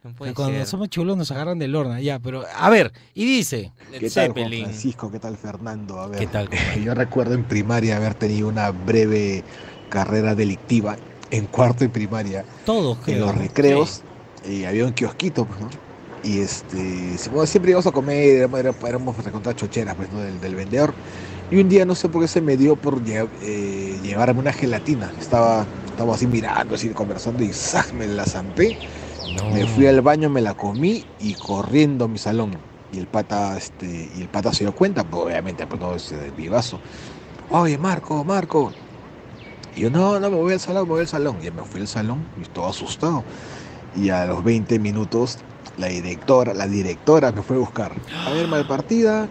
No puede Cuando ser. somos chulos nos agarran del horno, ya, pero a ver, y dice, ¿Qué tal Juan. Francisco? ¿Qué tal Fernando? A ver, ¿qué tal? yo recuerdo en primaria haber tenido una breve carrera delictiva en cuarto de primaria. Todos, En creo. los recreos y había un kiosquito, pues, ¿no? Y este, bueno, siempre íbamos a comer, éramos, era- éramos recontra chocheras, pues, ¿no? Del, del vendedor. Y un día no sé por qué se me dio por lle- eh, llevarme una gelatina. Estaba, estaba así mirando, así conversando y ¡zac! me la zampé. No. Me fui al baño, me la comí y corriendo a mi salón. Y el pata, este, y el pata se dio cuenta, pues obviamente, pues no es el vivazo. Oye, Marco, Marco. Y yo, no, no, me voy al salón, me voy al salón. Y me fui al salón y estaba asustado. Y a los 20 minutos, la directora, la directora me fue a buscar. A ver, malpartida,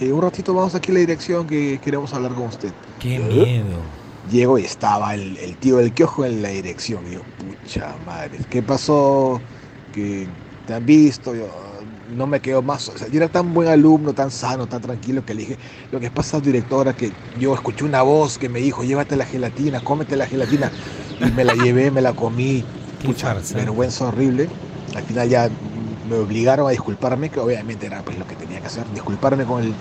eh, un ratito vamos aquí a la dirección que queremos hablar con usted. Qué miedo. Llego y estaba el, el tío del kiosco en la dirección. Y yo, pucha madre, ¿qué pasó? Que te han visto. Yo, no me quedo más. O sea, yo era tan buen alumno, tan sano, tan tranquilo que le dije, lo que pasa, directora, que yo escuché una voz que me dijo, llévate la gelatina, cómete la gelatina. Y me la llevé, me la comí. Qué Pucha, vergüenza horrible. Al final ya me obligaron a disculparme, que obviamente era pues lo que tenía que hacer, disculparme con el,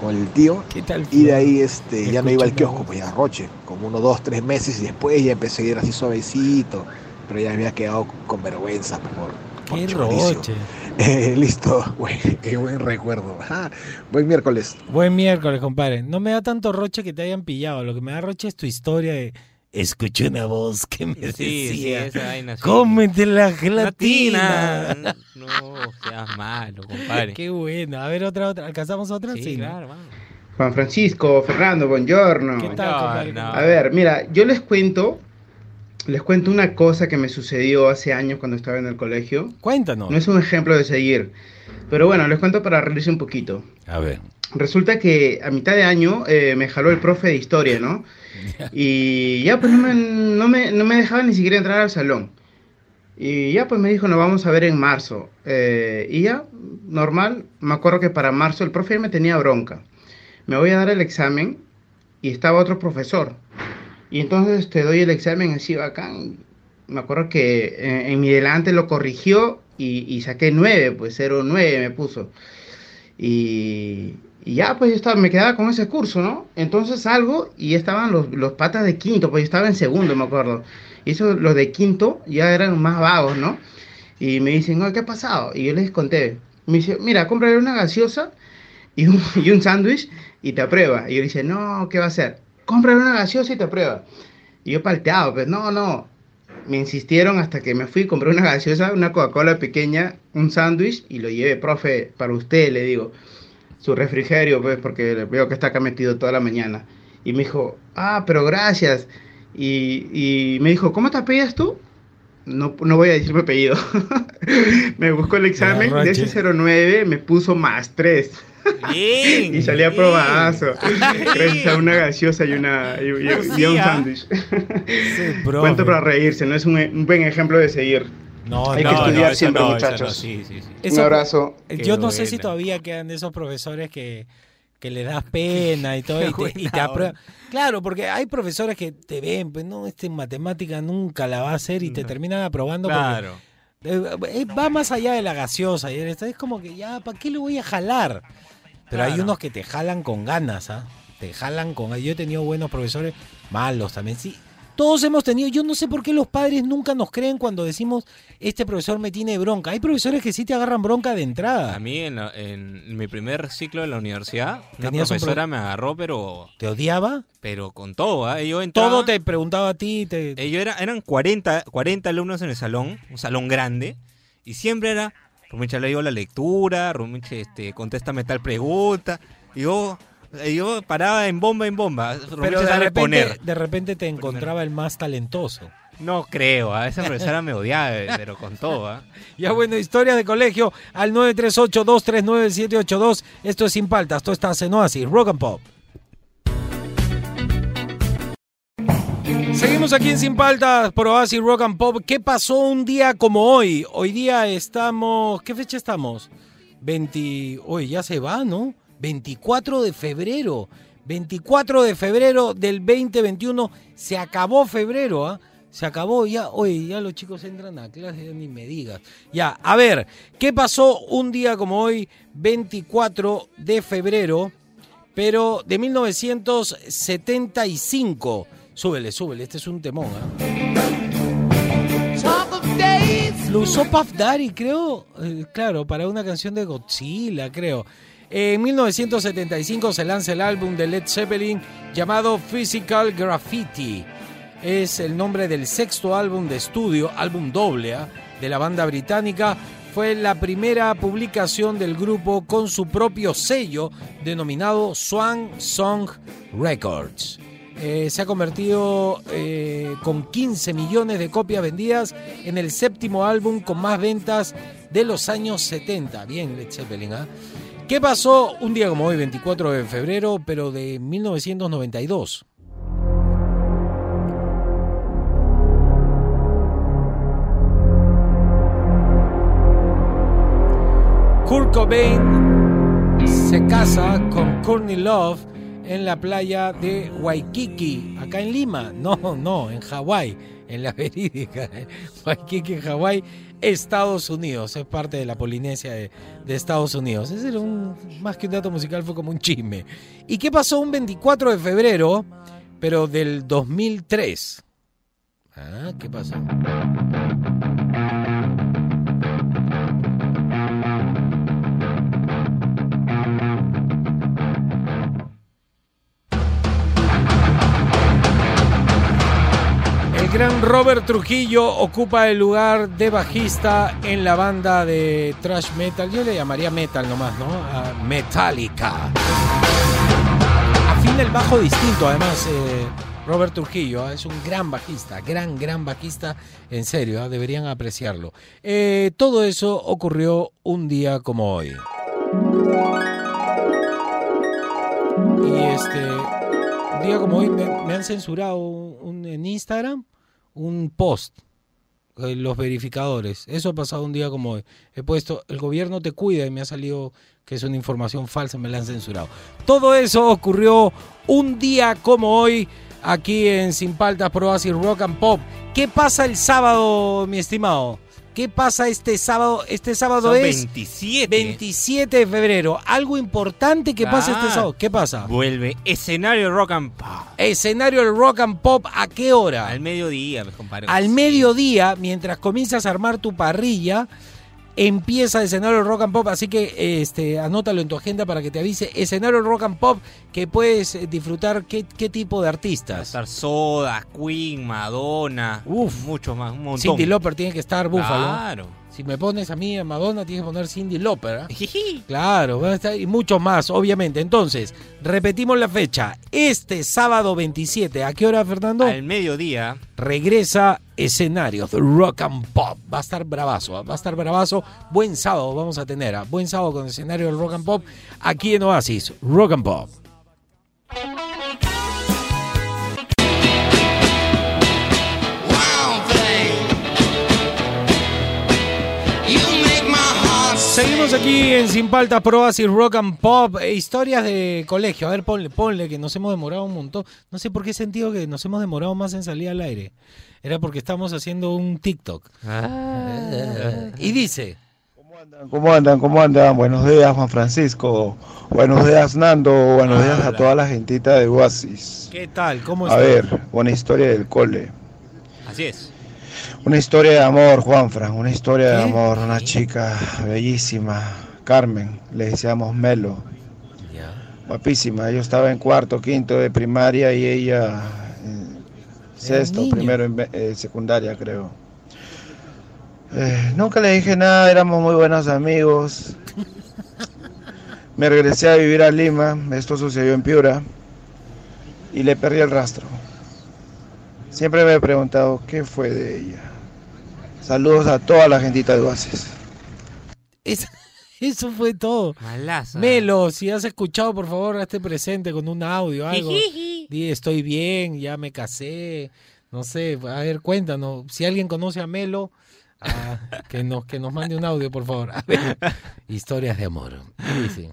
con el tío. ¿Qué tal? Y de ahí este, ya no iba al kiosco, pues ya Roche, como unos dos, tres meses y después ya empecé a ir así suavecito, pero ya había quedado con vergüenza pues, por, por Qué roche. Eh, listo, buen, qué buen recuerdo. Ah, buen miércoles. Buen miércoles, compadre. No me da tanto roche que te hayan pillado. Lo que me da roche es tu historia de. Escuché una voz que me Sí, sí, decía. esa vaina. sí. Cómete la Gelatina. gelatina. No, seas malo, compadre. Qué bueno. A ver, otra, otra. ¿Alcanzamos otra? Sí, claro, vamos. Juan Francisco, Fernando, buongiorno. ¿Qué tal, no. A ver, mira, yo les cuento, les cuento una cosa que me sucedió hace años cuando estaba en el colegio. Cuéntanos. No es un ejemplo de seguir, pero bueno, les cuento para reírse un poquito. A ver. Resulta que a mitad de año eh, me jaló el profe de historia, ¿no? Y ya pues no me, no, me, no me dejaba ni siquiera entrar al salón. Y ya pues me dijo, nos vamos a ver en marzo. Eh, y ya, normal, me acuerdo que para marzo el profe me tenía bronca. me voy a dar el examen y estaba otro profesor. Y entonces te doy el examen así bacán. Me acuerdo que eh, en, mi delante lo corrigió y, y saqué 9, pues 0,9 me puso. Y, y ya, pues yo estaba, me quedaba con ese curso, ¿no? Entonces salgo y estaban los, los patas de quinto, pues yo estaba en segundo, me acuerdo. Y eso, los de quinto ya eran más vagos, ¿no? Y me dicen, ¿qué ha pasado? Y yo les conté. Me dice, mira, cómprale una gaseosa y un, y un sándwich y te aprueba. Y yo le dije, no, ¿qué va a hacer? Cómprale una gaseosa y te aprueba. Y yo palteado, pues no, no. Me insistieron hasta que me fui, compré una gaseosa, una Coca-Cola pequeña, un sándwich y lo llevé, profe, para usted, le digo, su refrigerio, pues, porque veo que está acá metido toda la mañana. Y me dijo, ah, pero gracias. Y, y me dijo, ¿cómo te apellidas tú? No, no voy a decir mi apellido. me buscó el examen, de ese 09 me puso más 3. Bien, y salí aprobadazo. Gracias a una gaseosa y, una, y, y- y a un sándwich. Cuento para reírse, no es un, un buen ejemplo de seguir. No, Hay no, que estudiar siempre, no, eso no, muchachos. sí, sí, sí. Un abrazo. Yo no sé si todavía quedan de esos profesores que, que le das pena y todo y te, y te aprueban. Claro, porque hay profesores que te ven, pues no, este en matemática nunca la va a hacer y te terminan aprobando Claro. eh, eh, va más allá de la gaseosa y es como que ya, ¿para qué lo voy a jalar? Pero hay unos que te jalan con ganas, ¿ah? Te jalan con... Yo he tenido buenos profesores, malos también, sí. Todos hemos tenido, yo no sé por qué los padres nunca nos creen cuando decimos, este profesor me tiene bronca. Hay profesores que sí te agarran bronca de entrada. A mí en, la- en mi primer ciclo de la universidad, una ¿Tenías un profesora pro- me agarró, pero... ¿Te odiaba? Pero con todo, ¿ah? Yo entraba- Todo te preguntaba a ti. Te... Eh, era, eran 40, 40 alumnos en el salón, un salón grande, y siempre era, Rumicha le digo la lectura, Rumicha, este, contéstame tal pregunta, y yo, eh, yo paraba en bomba en bomba, Pero de repente, de repente te encontraba el más talentoso. No creo, a esa profesora me odiaba, eh, pero con todo, ¿ah? Ya bueno, historia de colegio al 938-239-782. Esto es Sin Paltas, esto está en Oasis, Rock and Pop. Seguimos aquí en Sin Paltas por Oasis Rock and Pop. ¿Qué pasó un día como hoy? Hoy día estamos... ¿Qué fecha estamos? 20... Hoy ya se va, ¿no? 24 de febrero. 24 de febrero del 2021. Se acabó febrero, ¿ah? Se acabó ya. Hoy ya los chicos entran a clase, ni me digas. Ya, a ver, ¿qué pasó un día como hoy, 24 de febrero, pero de 1975? Súbele, súbele, este es un temón, ¿ah? Lo usó Puff Daddy, creo, eh, claro, para una canción de Godzilla, creo. En 1975 se lanza el álbum de Led Zeppelin llamado Physical Graffiti. Es el nombre del sexto álbum de estudio, álbum doble, ¿ah? de la banda británica. Fue la primera publicación del grupo con su propio sello denominado Swan Song Records. Eh, se ha convertido eh, con 15 millones de copias vendidas en el séptimo álbum con más ventas de los años 70. Bien, Led Zeppelin, ¿ah? ¿Qué pasó un día como hoy, 24 de febrero, pero de 1992? Kurt Cobain se casa con Courtney Love en la playa de Waikiki, acá en Lima. No, no, en Hawái, en la verídica. ¿eh? En Hawái, Estados Unidos. Es parte de la Polinesia de, de Estados Unidos. Ese era un, más que un dato musical, fue como un chisme. ¿Y qué pasó un 24 de febrero, pero del 2003? Ah, ¿qué pasó? El gran Robert Trujillo ocupa el lugar de bajista en la banda de thrash metal. Yo le llamaría metal nomás, ¿no? A Metallica. Afina el bajo distinto, además, eh, Robert Trujillo. ¿eh? Es un gran bajista, gran, gran bajista. En serio, ¿eh? deberían apreciarlo. Todo eso ocurrió un día como hoy. Y este, un día como hoy me, han censurado en Instagram un post. eh, los verificadores. Eso ha pasado un día como hoy. He puesto, el gobierno te cuida y me ha salido que es una información falsa, me la han censurado. Todo eso ocurrió un día como hoy aquí en Sin Paltas Rock and Pop. ¿Qué pasa el sábado, mi estimado? ¿Qué pasa este sábado? Este sábado Son es 27. 27 de febrero. Algo importante que pasa este sábado. ¿Qué pasa? Vuelve escenario rock and pop. Escenario Rock and Pop, ¿a qué hora? Al mediodía, me. Al mediodía, mientras comienzas a armar tu parrilla, empieza escenario del Rock and Pop, así que este, anótalo en tu agenda para que te avise. Escenario Rock and Pop, que puedes eh, disfrutar qué, qué tipo de Va a artistas. estar Soda, Queen, Madonna. Uf. mucho más, un montón. Cindy Lauper tiene que estar, Búfalo. Claro. Si me pones a mí a Madonna, tienes que poner Cindy Lauper. ¿eh? Claro, y mucho más, obviamente. Entonces, repetimos la fecha. Este sábado 27, ¿a qué hora, Fernando? Al mediodía. regresa escenarios rock and pop. Va a estar bravazo, ¿ah? va a estar bravazo. Buen sábado vamos a tener, ¿ah? buen sábado con escenario del rock and pop aquí en Oasis, rock and pop. Seguimos aquí en Sin Paltas Pro Oasis Rock and Pop, eh, historias de colegio. A ver, ponle, ponle que nos hemos demorado un montón. No sé por qué sentido que nos hemos demorado más en salir al aire. Era porque estamos haciendo un TikTok. Ah. Y dice, ¿Cómo andan? ¿Cómo andan? Buenos días, Juan Francisco. Buenos días, Nando. Buenos días a toda la gentita de Oasis. ¿qué tal? ¿Cómo A está? ver, una historia del cole. Así es. Una historia de amor, Juanfran. Una historia de ¿Qué? amor. Una chica bellísima. Carmen. Le decíamos Melo. Guapísima. Yo estaba en cuarto, quinto de primaria y ella en sexto, primero en eh, secundaria, creo. Eh, nunca le dije nada, éramos muy buenos amigos. Me regresé a vivir a Lima, esto sucedió en Piura, y le perdí el rastro. Siempre me he preguntado qué fue de ella. Saludos a toda la gentita de Oasis. Es- eso fue todo. Malaza. Melo, si has escuchado, por favor, hazte presente con un audio, algo. Di, estoy bien, ya me casé. No sé, a ver, cuéntanos. Si alguien conoce a Melo, ah, que, nos, que nos mande un audio, por favor. A ver, historias de amor. Y dice,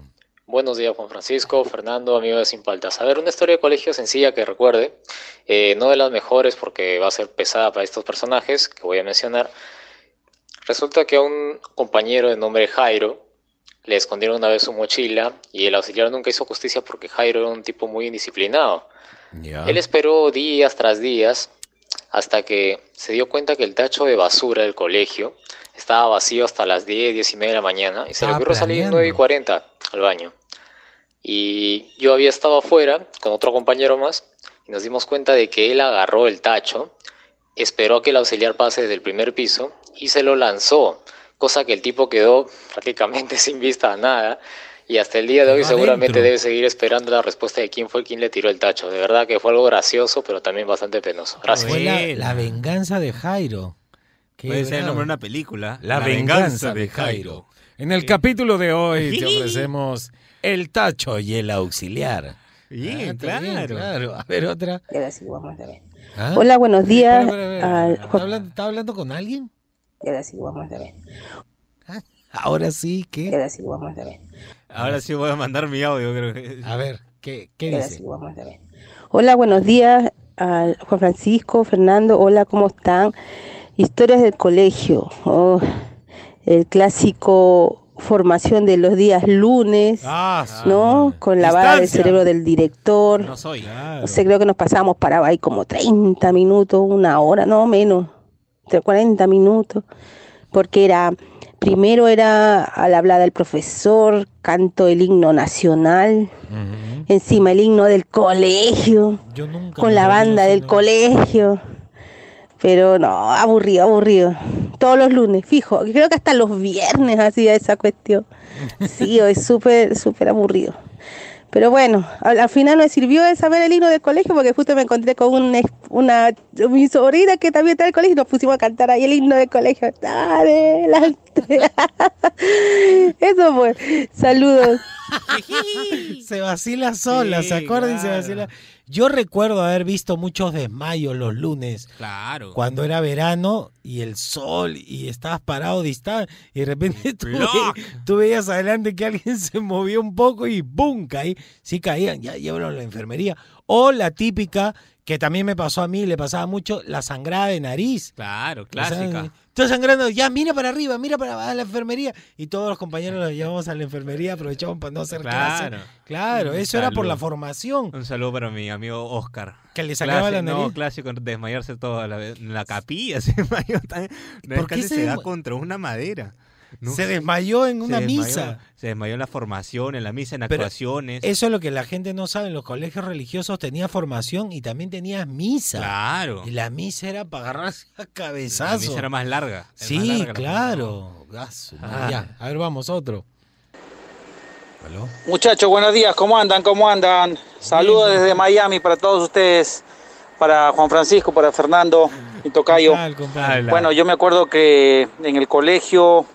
Buenos días, Juan Francisco, Fernando, amigo de Sin Paltas. A ver, una historia de colegio sencilla que recuerde, eh, no de las mejores porque va a ser pesada para estos personajes que voy a mencionar. Resulta que a un compañero de nombre Jairo le escondieron una vez su mochila y el auxiliar nunca hizo justicia porque Jairo era un tipo muy indisciplinado. Él esperó días tras días hasta que se dio cuenta que el tacho de basura del colegio estaba vacío hasta las 10, 10 y media de la mañana y se le ocurrió salir planeando. 9 y 40 al baño. Y yo había estado afuera con otro compañero más y nos dimos cuenta de que él agarró el tacho, esperó a que el auxiliar pase desde el primer piso y se lo lanzó, cosa que el tipo quedó prácticamente sin vista a nada. Y hasta el día de hoy seguramente debe seguir esperando la respuesta de quién fue quien le tiró el tacho. De verdad que fue algo gracioso, pero también bastante penoso. Gracias. Fue la, venganza de Jairo. Qué Puede ser el nombre de una película. La, venganza, de Jairo. En el capítulo de hoy te ofrecemos el tacho y el auxiliar. Bien, Ah, está bien, claro. claro. A ver, otra. Sí, vamos a ver. ¿Ah? Hola, buenos días. Espera, espera, espera. al- ¿Está hablando, está hablando con alguien? Ahora sí, vamos a ver. Ahora sí, ¿qué? Sí, vamos a ver. Ahora sí voy a mandar mi audio, creo que. A ver, ¿qué, qué dice? sí, vamos a ver. Hola, buenos días. al Juan Francisco, Fernando, hola, ¿cómo están? Historias del colegio. Oh, el clásico formación de los días lunes, Ah, ¿no? Con lavada del Distancia. cerebro del director. No soy. No sé, creo que nos pasábamos parado ahí como 30 minutos, una hora, no menos, entre 40 minutos, porque era, primero era al hablar del profesor, canto el himno nacional, encima el himno del colegio, Yo nunca con la banda del colegio, pero no, aburrido, aburrido. Todos los lunes, fijo, creo que hasta los viernes hacía esa cuestión. Sí, es súper, súper aburrido. Pero bueno, al, al final me sirvió de saber el himno del colegio porque justo me encontré con un, ex- una, mi sobrina que también está en el colegio, nos pusimos a cantar ahí el himno del colegio. Adelante. Eso fue. Saludos. se vacila sola, Sí, se acuerda y se vacila. Yo recuerdo haber visto muchos desmayos los lunes. Claro. Cuando era verano y el sol y estabas parado distante y de repente tú, Block. ve- tú veías adelante que alguien se movió un poco y ¡bum! caí. Sí caían, ya llévalo a la enfermería. O la típica, que también me pasó a mí, le pasaba mucho, la sangrada de nariz. Claro, clásica. Estás sangrando, ya mira para arriba, mira para a la enfermería. Y todos los compañeros los llevamos a la enfermería, aprovechamos para no hacer Claro. clase. Claro, Un eso era por la formación. Un saludo para mi amigo Oscar. Que le sacaba la No, clásico, desmayarse toda la la capilla se desmayó ¿Por es qué casi se se da contra una madera. No Se desmayó en Se una desmayó- misa. Se desmayó en la formación, en la misa, en Pero actuaciones. Eso es lo que la gente no sabe. En los colegios religiosos tenía formación y también tenías misa. Claro. Y la misa era para agarrarse a La cabezazo. misa era más larga. Sí, más larga la claro. Ah. Ah. Ya, a ver, vamos, otro. ¿Aló? Muchachos, buenos días, ¿cómo andan? ¿Cómo andan? Saludos desde Miami para todos ustedes, para Juan Francisco, para Fernando y Tocayo. Bueno, yo me acuerdo que en el colegio,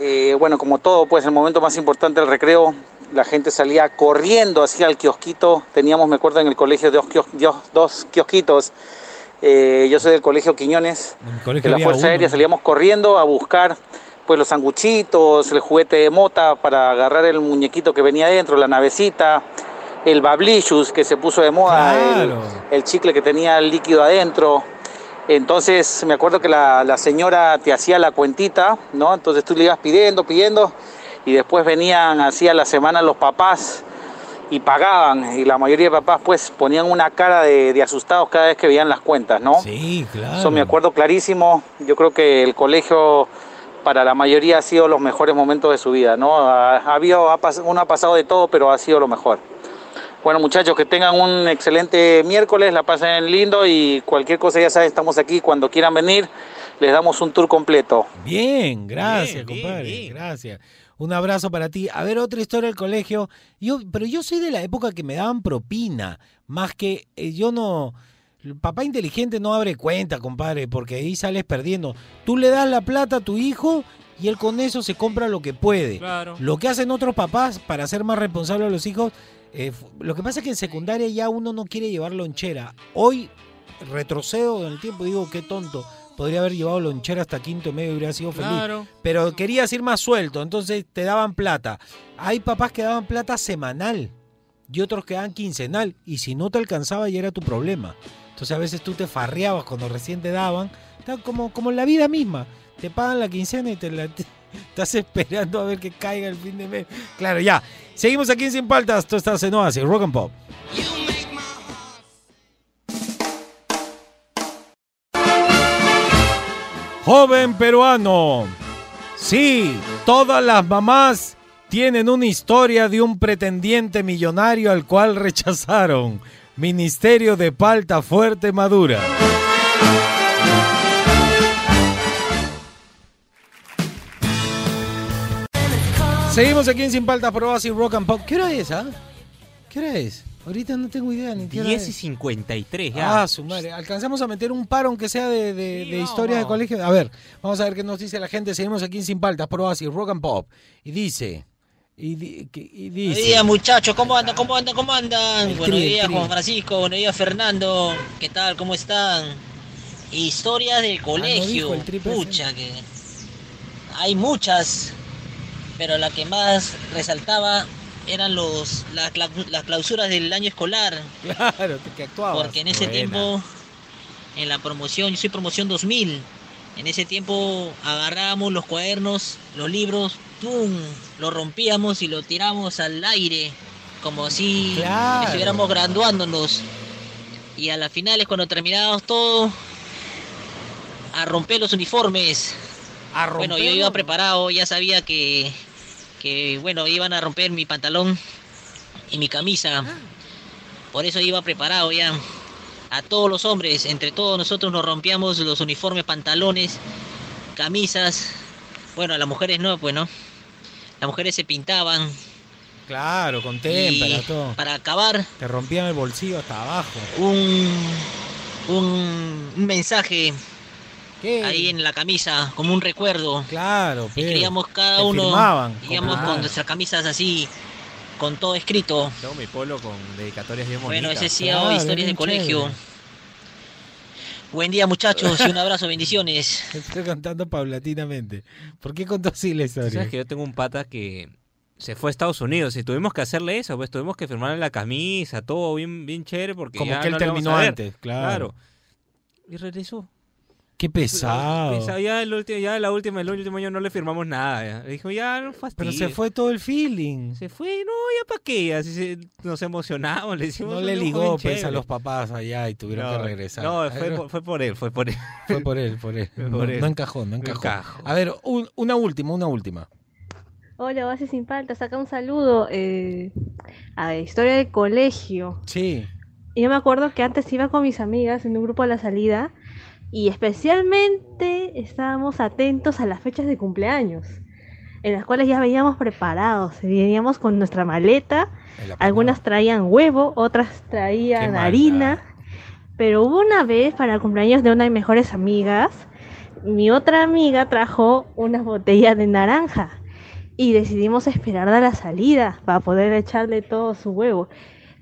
eh, bueno, como todo, pues el momento más importante del recreo, la gente salía corriendo hacia el kiosquito. Teníamos, me acuerdo, en el colegio dos, kios- dos, dos kiosquitos. Eh, yo soy del colegio Quiñones, de la Fuerza uno. Aérea. Salíamos corriendo a buscar pues los sanguchitos, el juguete de mota para agarrar el muñequito que venía adentro, la navecita, el bablicious que se puso de moda, el- el, chicle que tenía el líquido adentro. Entonces me acuerdo que la, la señora te hacía la cuentita, ¿no? Entonces tú le ibas pidiendo, pidiendo, y después venían así a la semana los papás y pagaban, y la mayoría de papás pues ponían una cara de, de asustados cada vez que veían las cuentas, ¿no? Sí, claro. Eso me acuerdo clarísimo. Yo creo que el colegio para la mayoría ha sido los mejores momentos de su vida, ¿no? Ha, ha habido, ha pas- uno ha pasado de todo, pero ha sido lo mejor. Bueno, muchachos, que tengan un excelente miércoles, la pasen lindo y cualquier cosa, ya saben, estamos aquí. Cuando quieran venir, les damos un tour completo. Bien, gracias, Bien, bien, compadre. Gracias. Un abrazo para ti. A ver, otra historia del colegio. Yo, pero yo soy de la época que me daban propina, más que eh, yo no. el papá inteligente no abre cuenta, compadre, porque ahí sales perdiendo. Tú le das la plata a tu hijo y él con eso se compra lo que puede. Claro. Lo que hacen otros papás para ser más responsables a los hijos. Eh, lo que pasa es que en secundaria ya uno no quiere llevar lonchera. Hoy retrocedo en el tiempo y digo, qué tonto. Podría haber llevado lonchera hasta quinto medio y hubiera sido feliz. Claro. Pero querías ir más suelto, entonces te daban plata. Hay papás que daban plata semanal y otros que daban quincenal. Y si no te alcanzaba ya era tu problema. Entonces a veces tú te farreabas cuando recién te daban. Como, como en la vida misma. Te pagan la quincena y te la... estás esperando a ver que caiga el fin de mes. Claro, ya. Seguimos aquí en Sin Paltas. Tú estás en Oasis, Rock and Pop. Joven peruano. Sí, todas las mamás tienen una historia de un pretendiente millonario al cual rechazaron. Ministerio de Palta Fuerte Madura. Seguimos aquí en Sin Paltas por Oasis Rock and Pop. ¿Qué hora es, ah? ¿Qué hora es? Ahorita no tengo idea ni qué hora 10 es. y 53 ya. Ah, su madre. Alcanzamos a meter un paro, aunque sea de, de, de vamos, historia de colegio. A ver, vamos a ver qué nos dice la gente. Seguimos aquí en Sin Paltas, por Oasis, Rock and Pop. Y dice... Y, di- que- y Buenos dice... días muchachos, ¿cómo andan? ¿Cómo andan? ¿Cómo andan? Buenos días. Juan Francisco, buenos días Fernando, ¿qué tal? ¿Cómo están? Historias del colegio, Ah, dijo el tri presente. pucha que hay muchas, pero la que más resaltaba eran los las, las clausuras del año escolar, Claro, que actuabas. porque en ese Buena. tiempo, en la promoción, yo soy promoción 2000, en ese tiempo agarrábamos los cuadernos, los libros, ¡pum! Lo rompíamos y lo tiramos al aire, como si Claro. estuviéramos graduándonos. Y a las finales, cuando terminábamos todo, a romper los uniformes. Bueno, yo iba preparado, ya sabía que, que, bueno, iban a romper mi pantalón y mi camisa. Por eso iba preparado ya. A todos los hombres, entre todos nosotros nos rompíamos los uniformes, pantalones, camisas. Bueno, a las mujeres no, pues no. Las mujeres se pintaban. Claro, con témpera, todo. para acabar, Te rompían el bolsillo hasta abajo. un, un, un mensaje ahí en la camisa, como un recuerdo. Claro, Escribíamos cada Te uno, firmaban, claro. con nuestras camisas así, con todo escrito. Tengo mi polo con dedicatorias bien Bueno, bonitas. ese sí hago historias de colegio. Buen día muchachos y un abrazo, bendiciones. Estoy contando paulatinamente. ¿Por qué contó así la historia? sabes que yo tengo un pata que se fue a Estados Unidos y tuvimos que hacerle eso, pues tuvimos que firmarle la camisa, todo bien, bien chévere porque Como ya que él no terminó antes, claro. Y regresó. Qué pesado. Pesado, Ya, el último, ya la última, el último año no le firmamos nada. ya. Le dijo, ya no Pero fastidies. se fue todo el feeling. Se fue, no, ya para qué, así se- nos emocionamos, le hicimos No le ligó pues, a los papás allá y tuvieron No, que regresar. No, fue, Pero- por, fue por él, fue por él. Fue por él, por él. No, por él. no encajó, no encajó. encajó. A ver, un- una última, una última. Hola, Base Sin Paltas, acá un saludo. Eh, a ver, historia de colegio. Sí. Y Yo me acuerdo que antes iba con mis amigas en un grupo a la salida y especialmente estábamos atentos a las fechas de cumpleaños, en las cuales ya veníamos preparados, veníamos con nuestra maleta, algunas traían huevo, otras traían harina, pero hubo una vez para el cumpleaños de una de mis mejores amigas, mi otra amiga trajo unas botellas de naranja y decidimos esperar a la salida para poder echarle todo su huevo.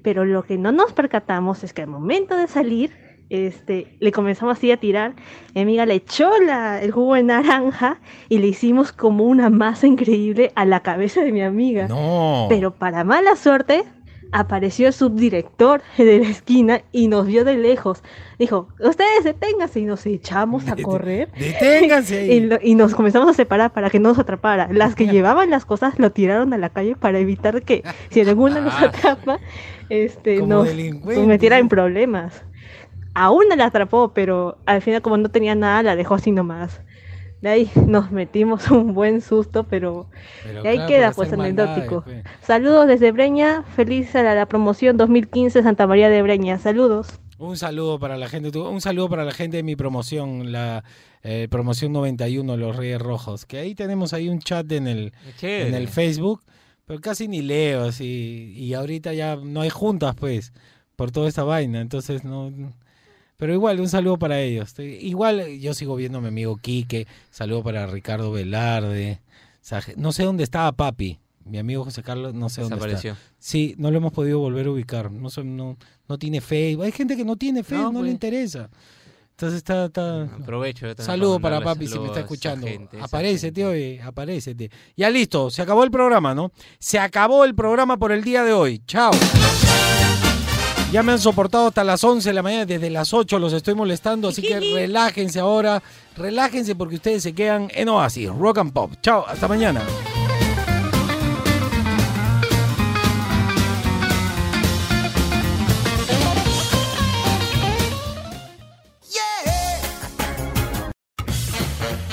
Pero lo que no nos percatamos es que al momento de salir, este, le comenzamos así a tirar. Mi amiga le echó la- el jugo de naranja y le hicimos como una masa increíble a la cabeza de mi amiga. No. Pero para mala suerte, apareció el subdirector de la esquina y nos vio de lejos. Dijo, ustedes deténganse y nos echamos a correr. Deténganse. Y, lo- y nos comenzamos a separar para que no nos atrapara. Las que llevaban las cosas lo tiraron a la calle para evitar que si alguna nos atrapa, este, Como nos, delincuentes. nos metiera en problemas. A una la atrapó, pero al final como no tenía nada, la dejó así nomás. De ahí nos metimos un buen susto, pero, Pero de ahí claro, queda pues maldades, anecdótico. pues. Saludos desde Breña, feliz a la, la promoción 2015 Santa María de Breña. Saludos. Un saludo para la gente, un saludo para la gente de mi promoción, la eh, promoción 91, Los Reyes Rojos, que ahí tenemos ahí un chat en el, en el Facebook, pero casi ni leo, así, y ahorita ya no hay juntas, pues, por toda esta vaina, entonces no... Pero igual, un saludo para ellos. Igual eh, yo sigo viendo a mi amigo Quique, saludo para Ricardo Velarde, no sé dónde estaba Papi, mi amigo José Carlos, no sé dónde está. Sí, no lo hemos podido volver a ubicar, no, sé, no, no tiene Facebook, hay gente que no tiene Facebook, no, le pues. interesa. Entonces está... está... Aprovecho Saludo para papi si me está escuchando. gente, Aparece, tío. Ya listo, se acabó el programa, ¿no? Se acabó el programa por el día de hoy. Chao. Ya me han soportado hasta las 11 de la mañana, desde las 8 los estoy molestando, así que relájense ahora, relájense porque ustedes se quedan en Oasis, Rock and Pop. Chao, hasta mañana.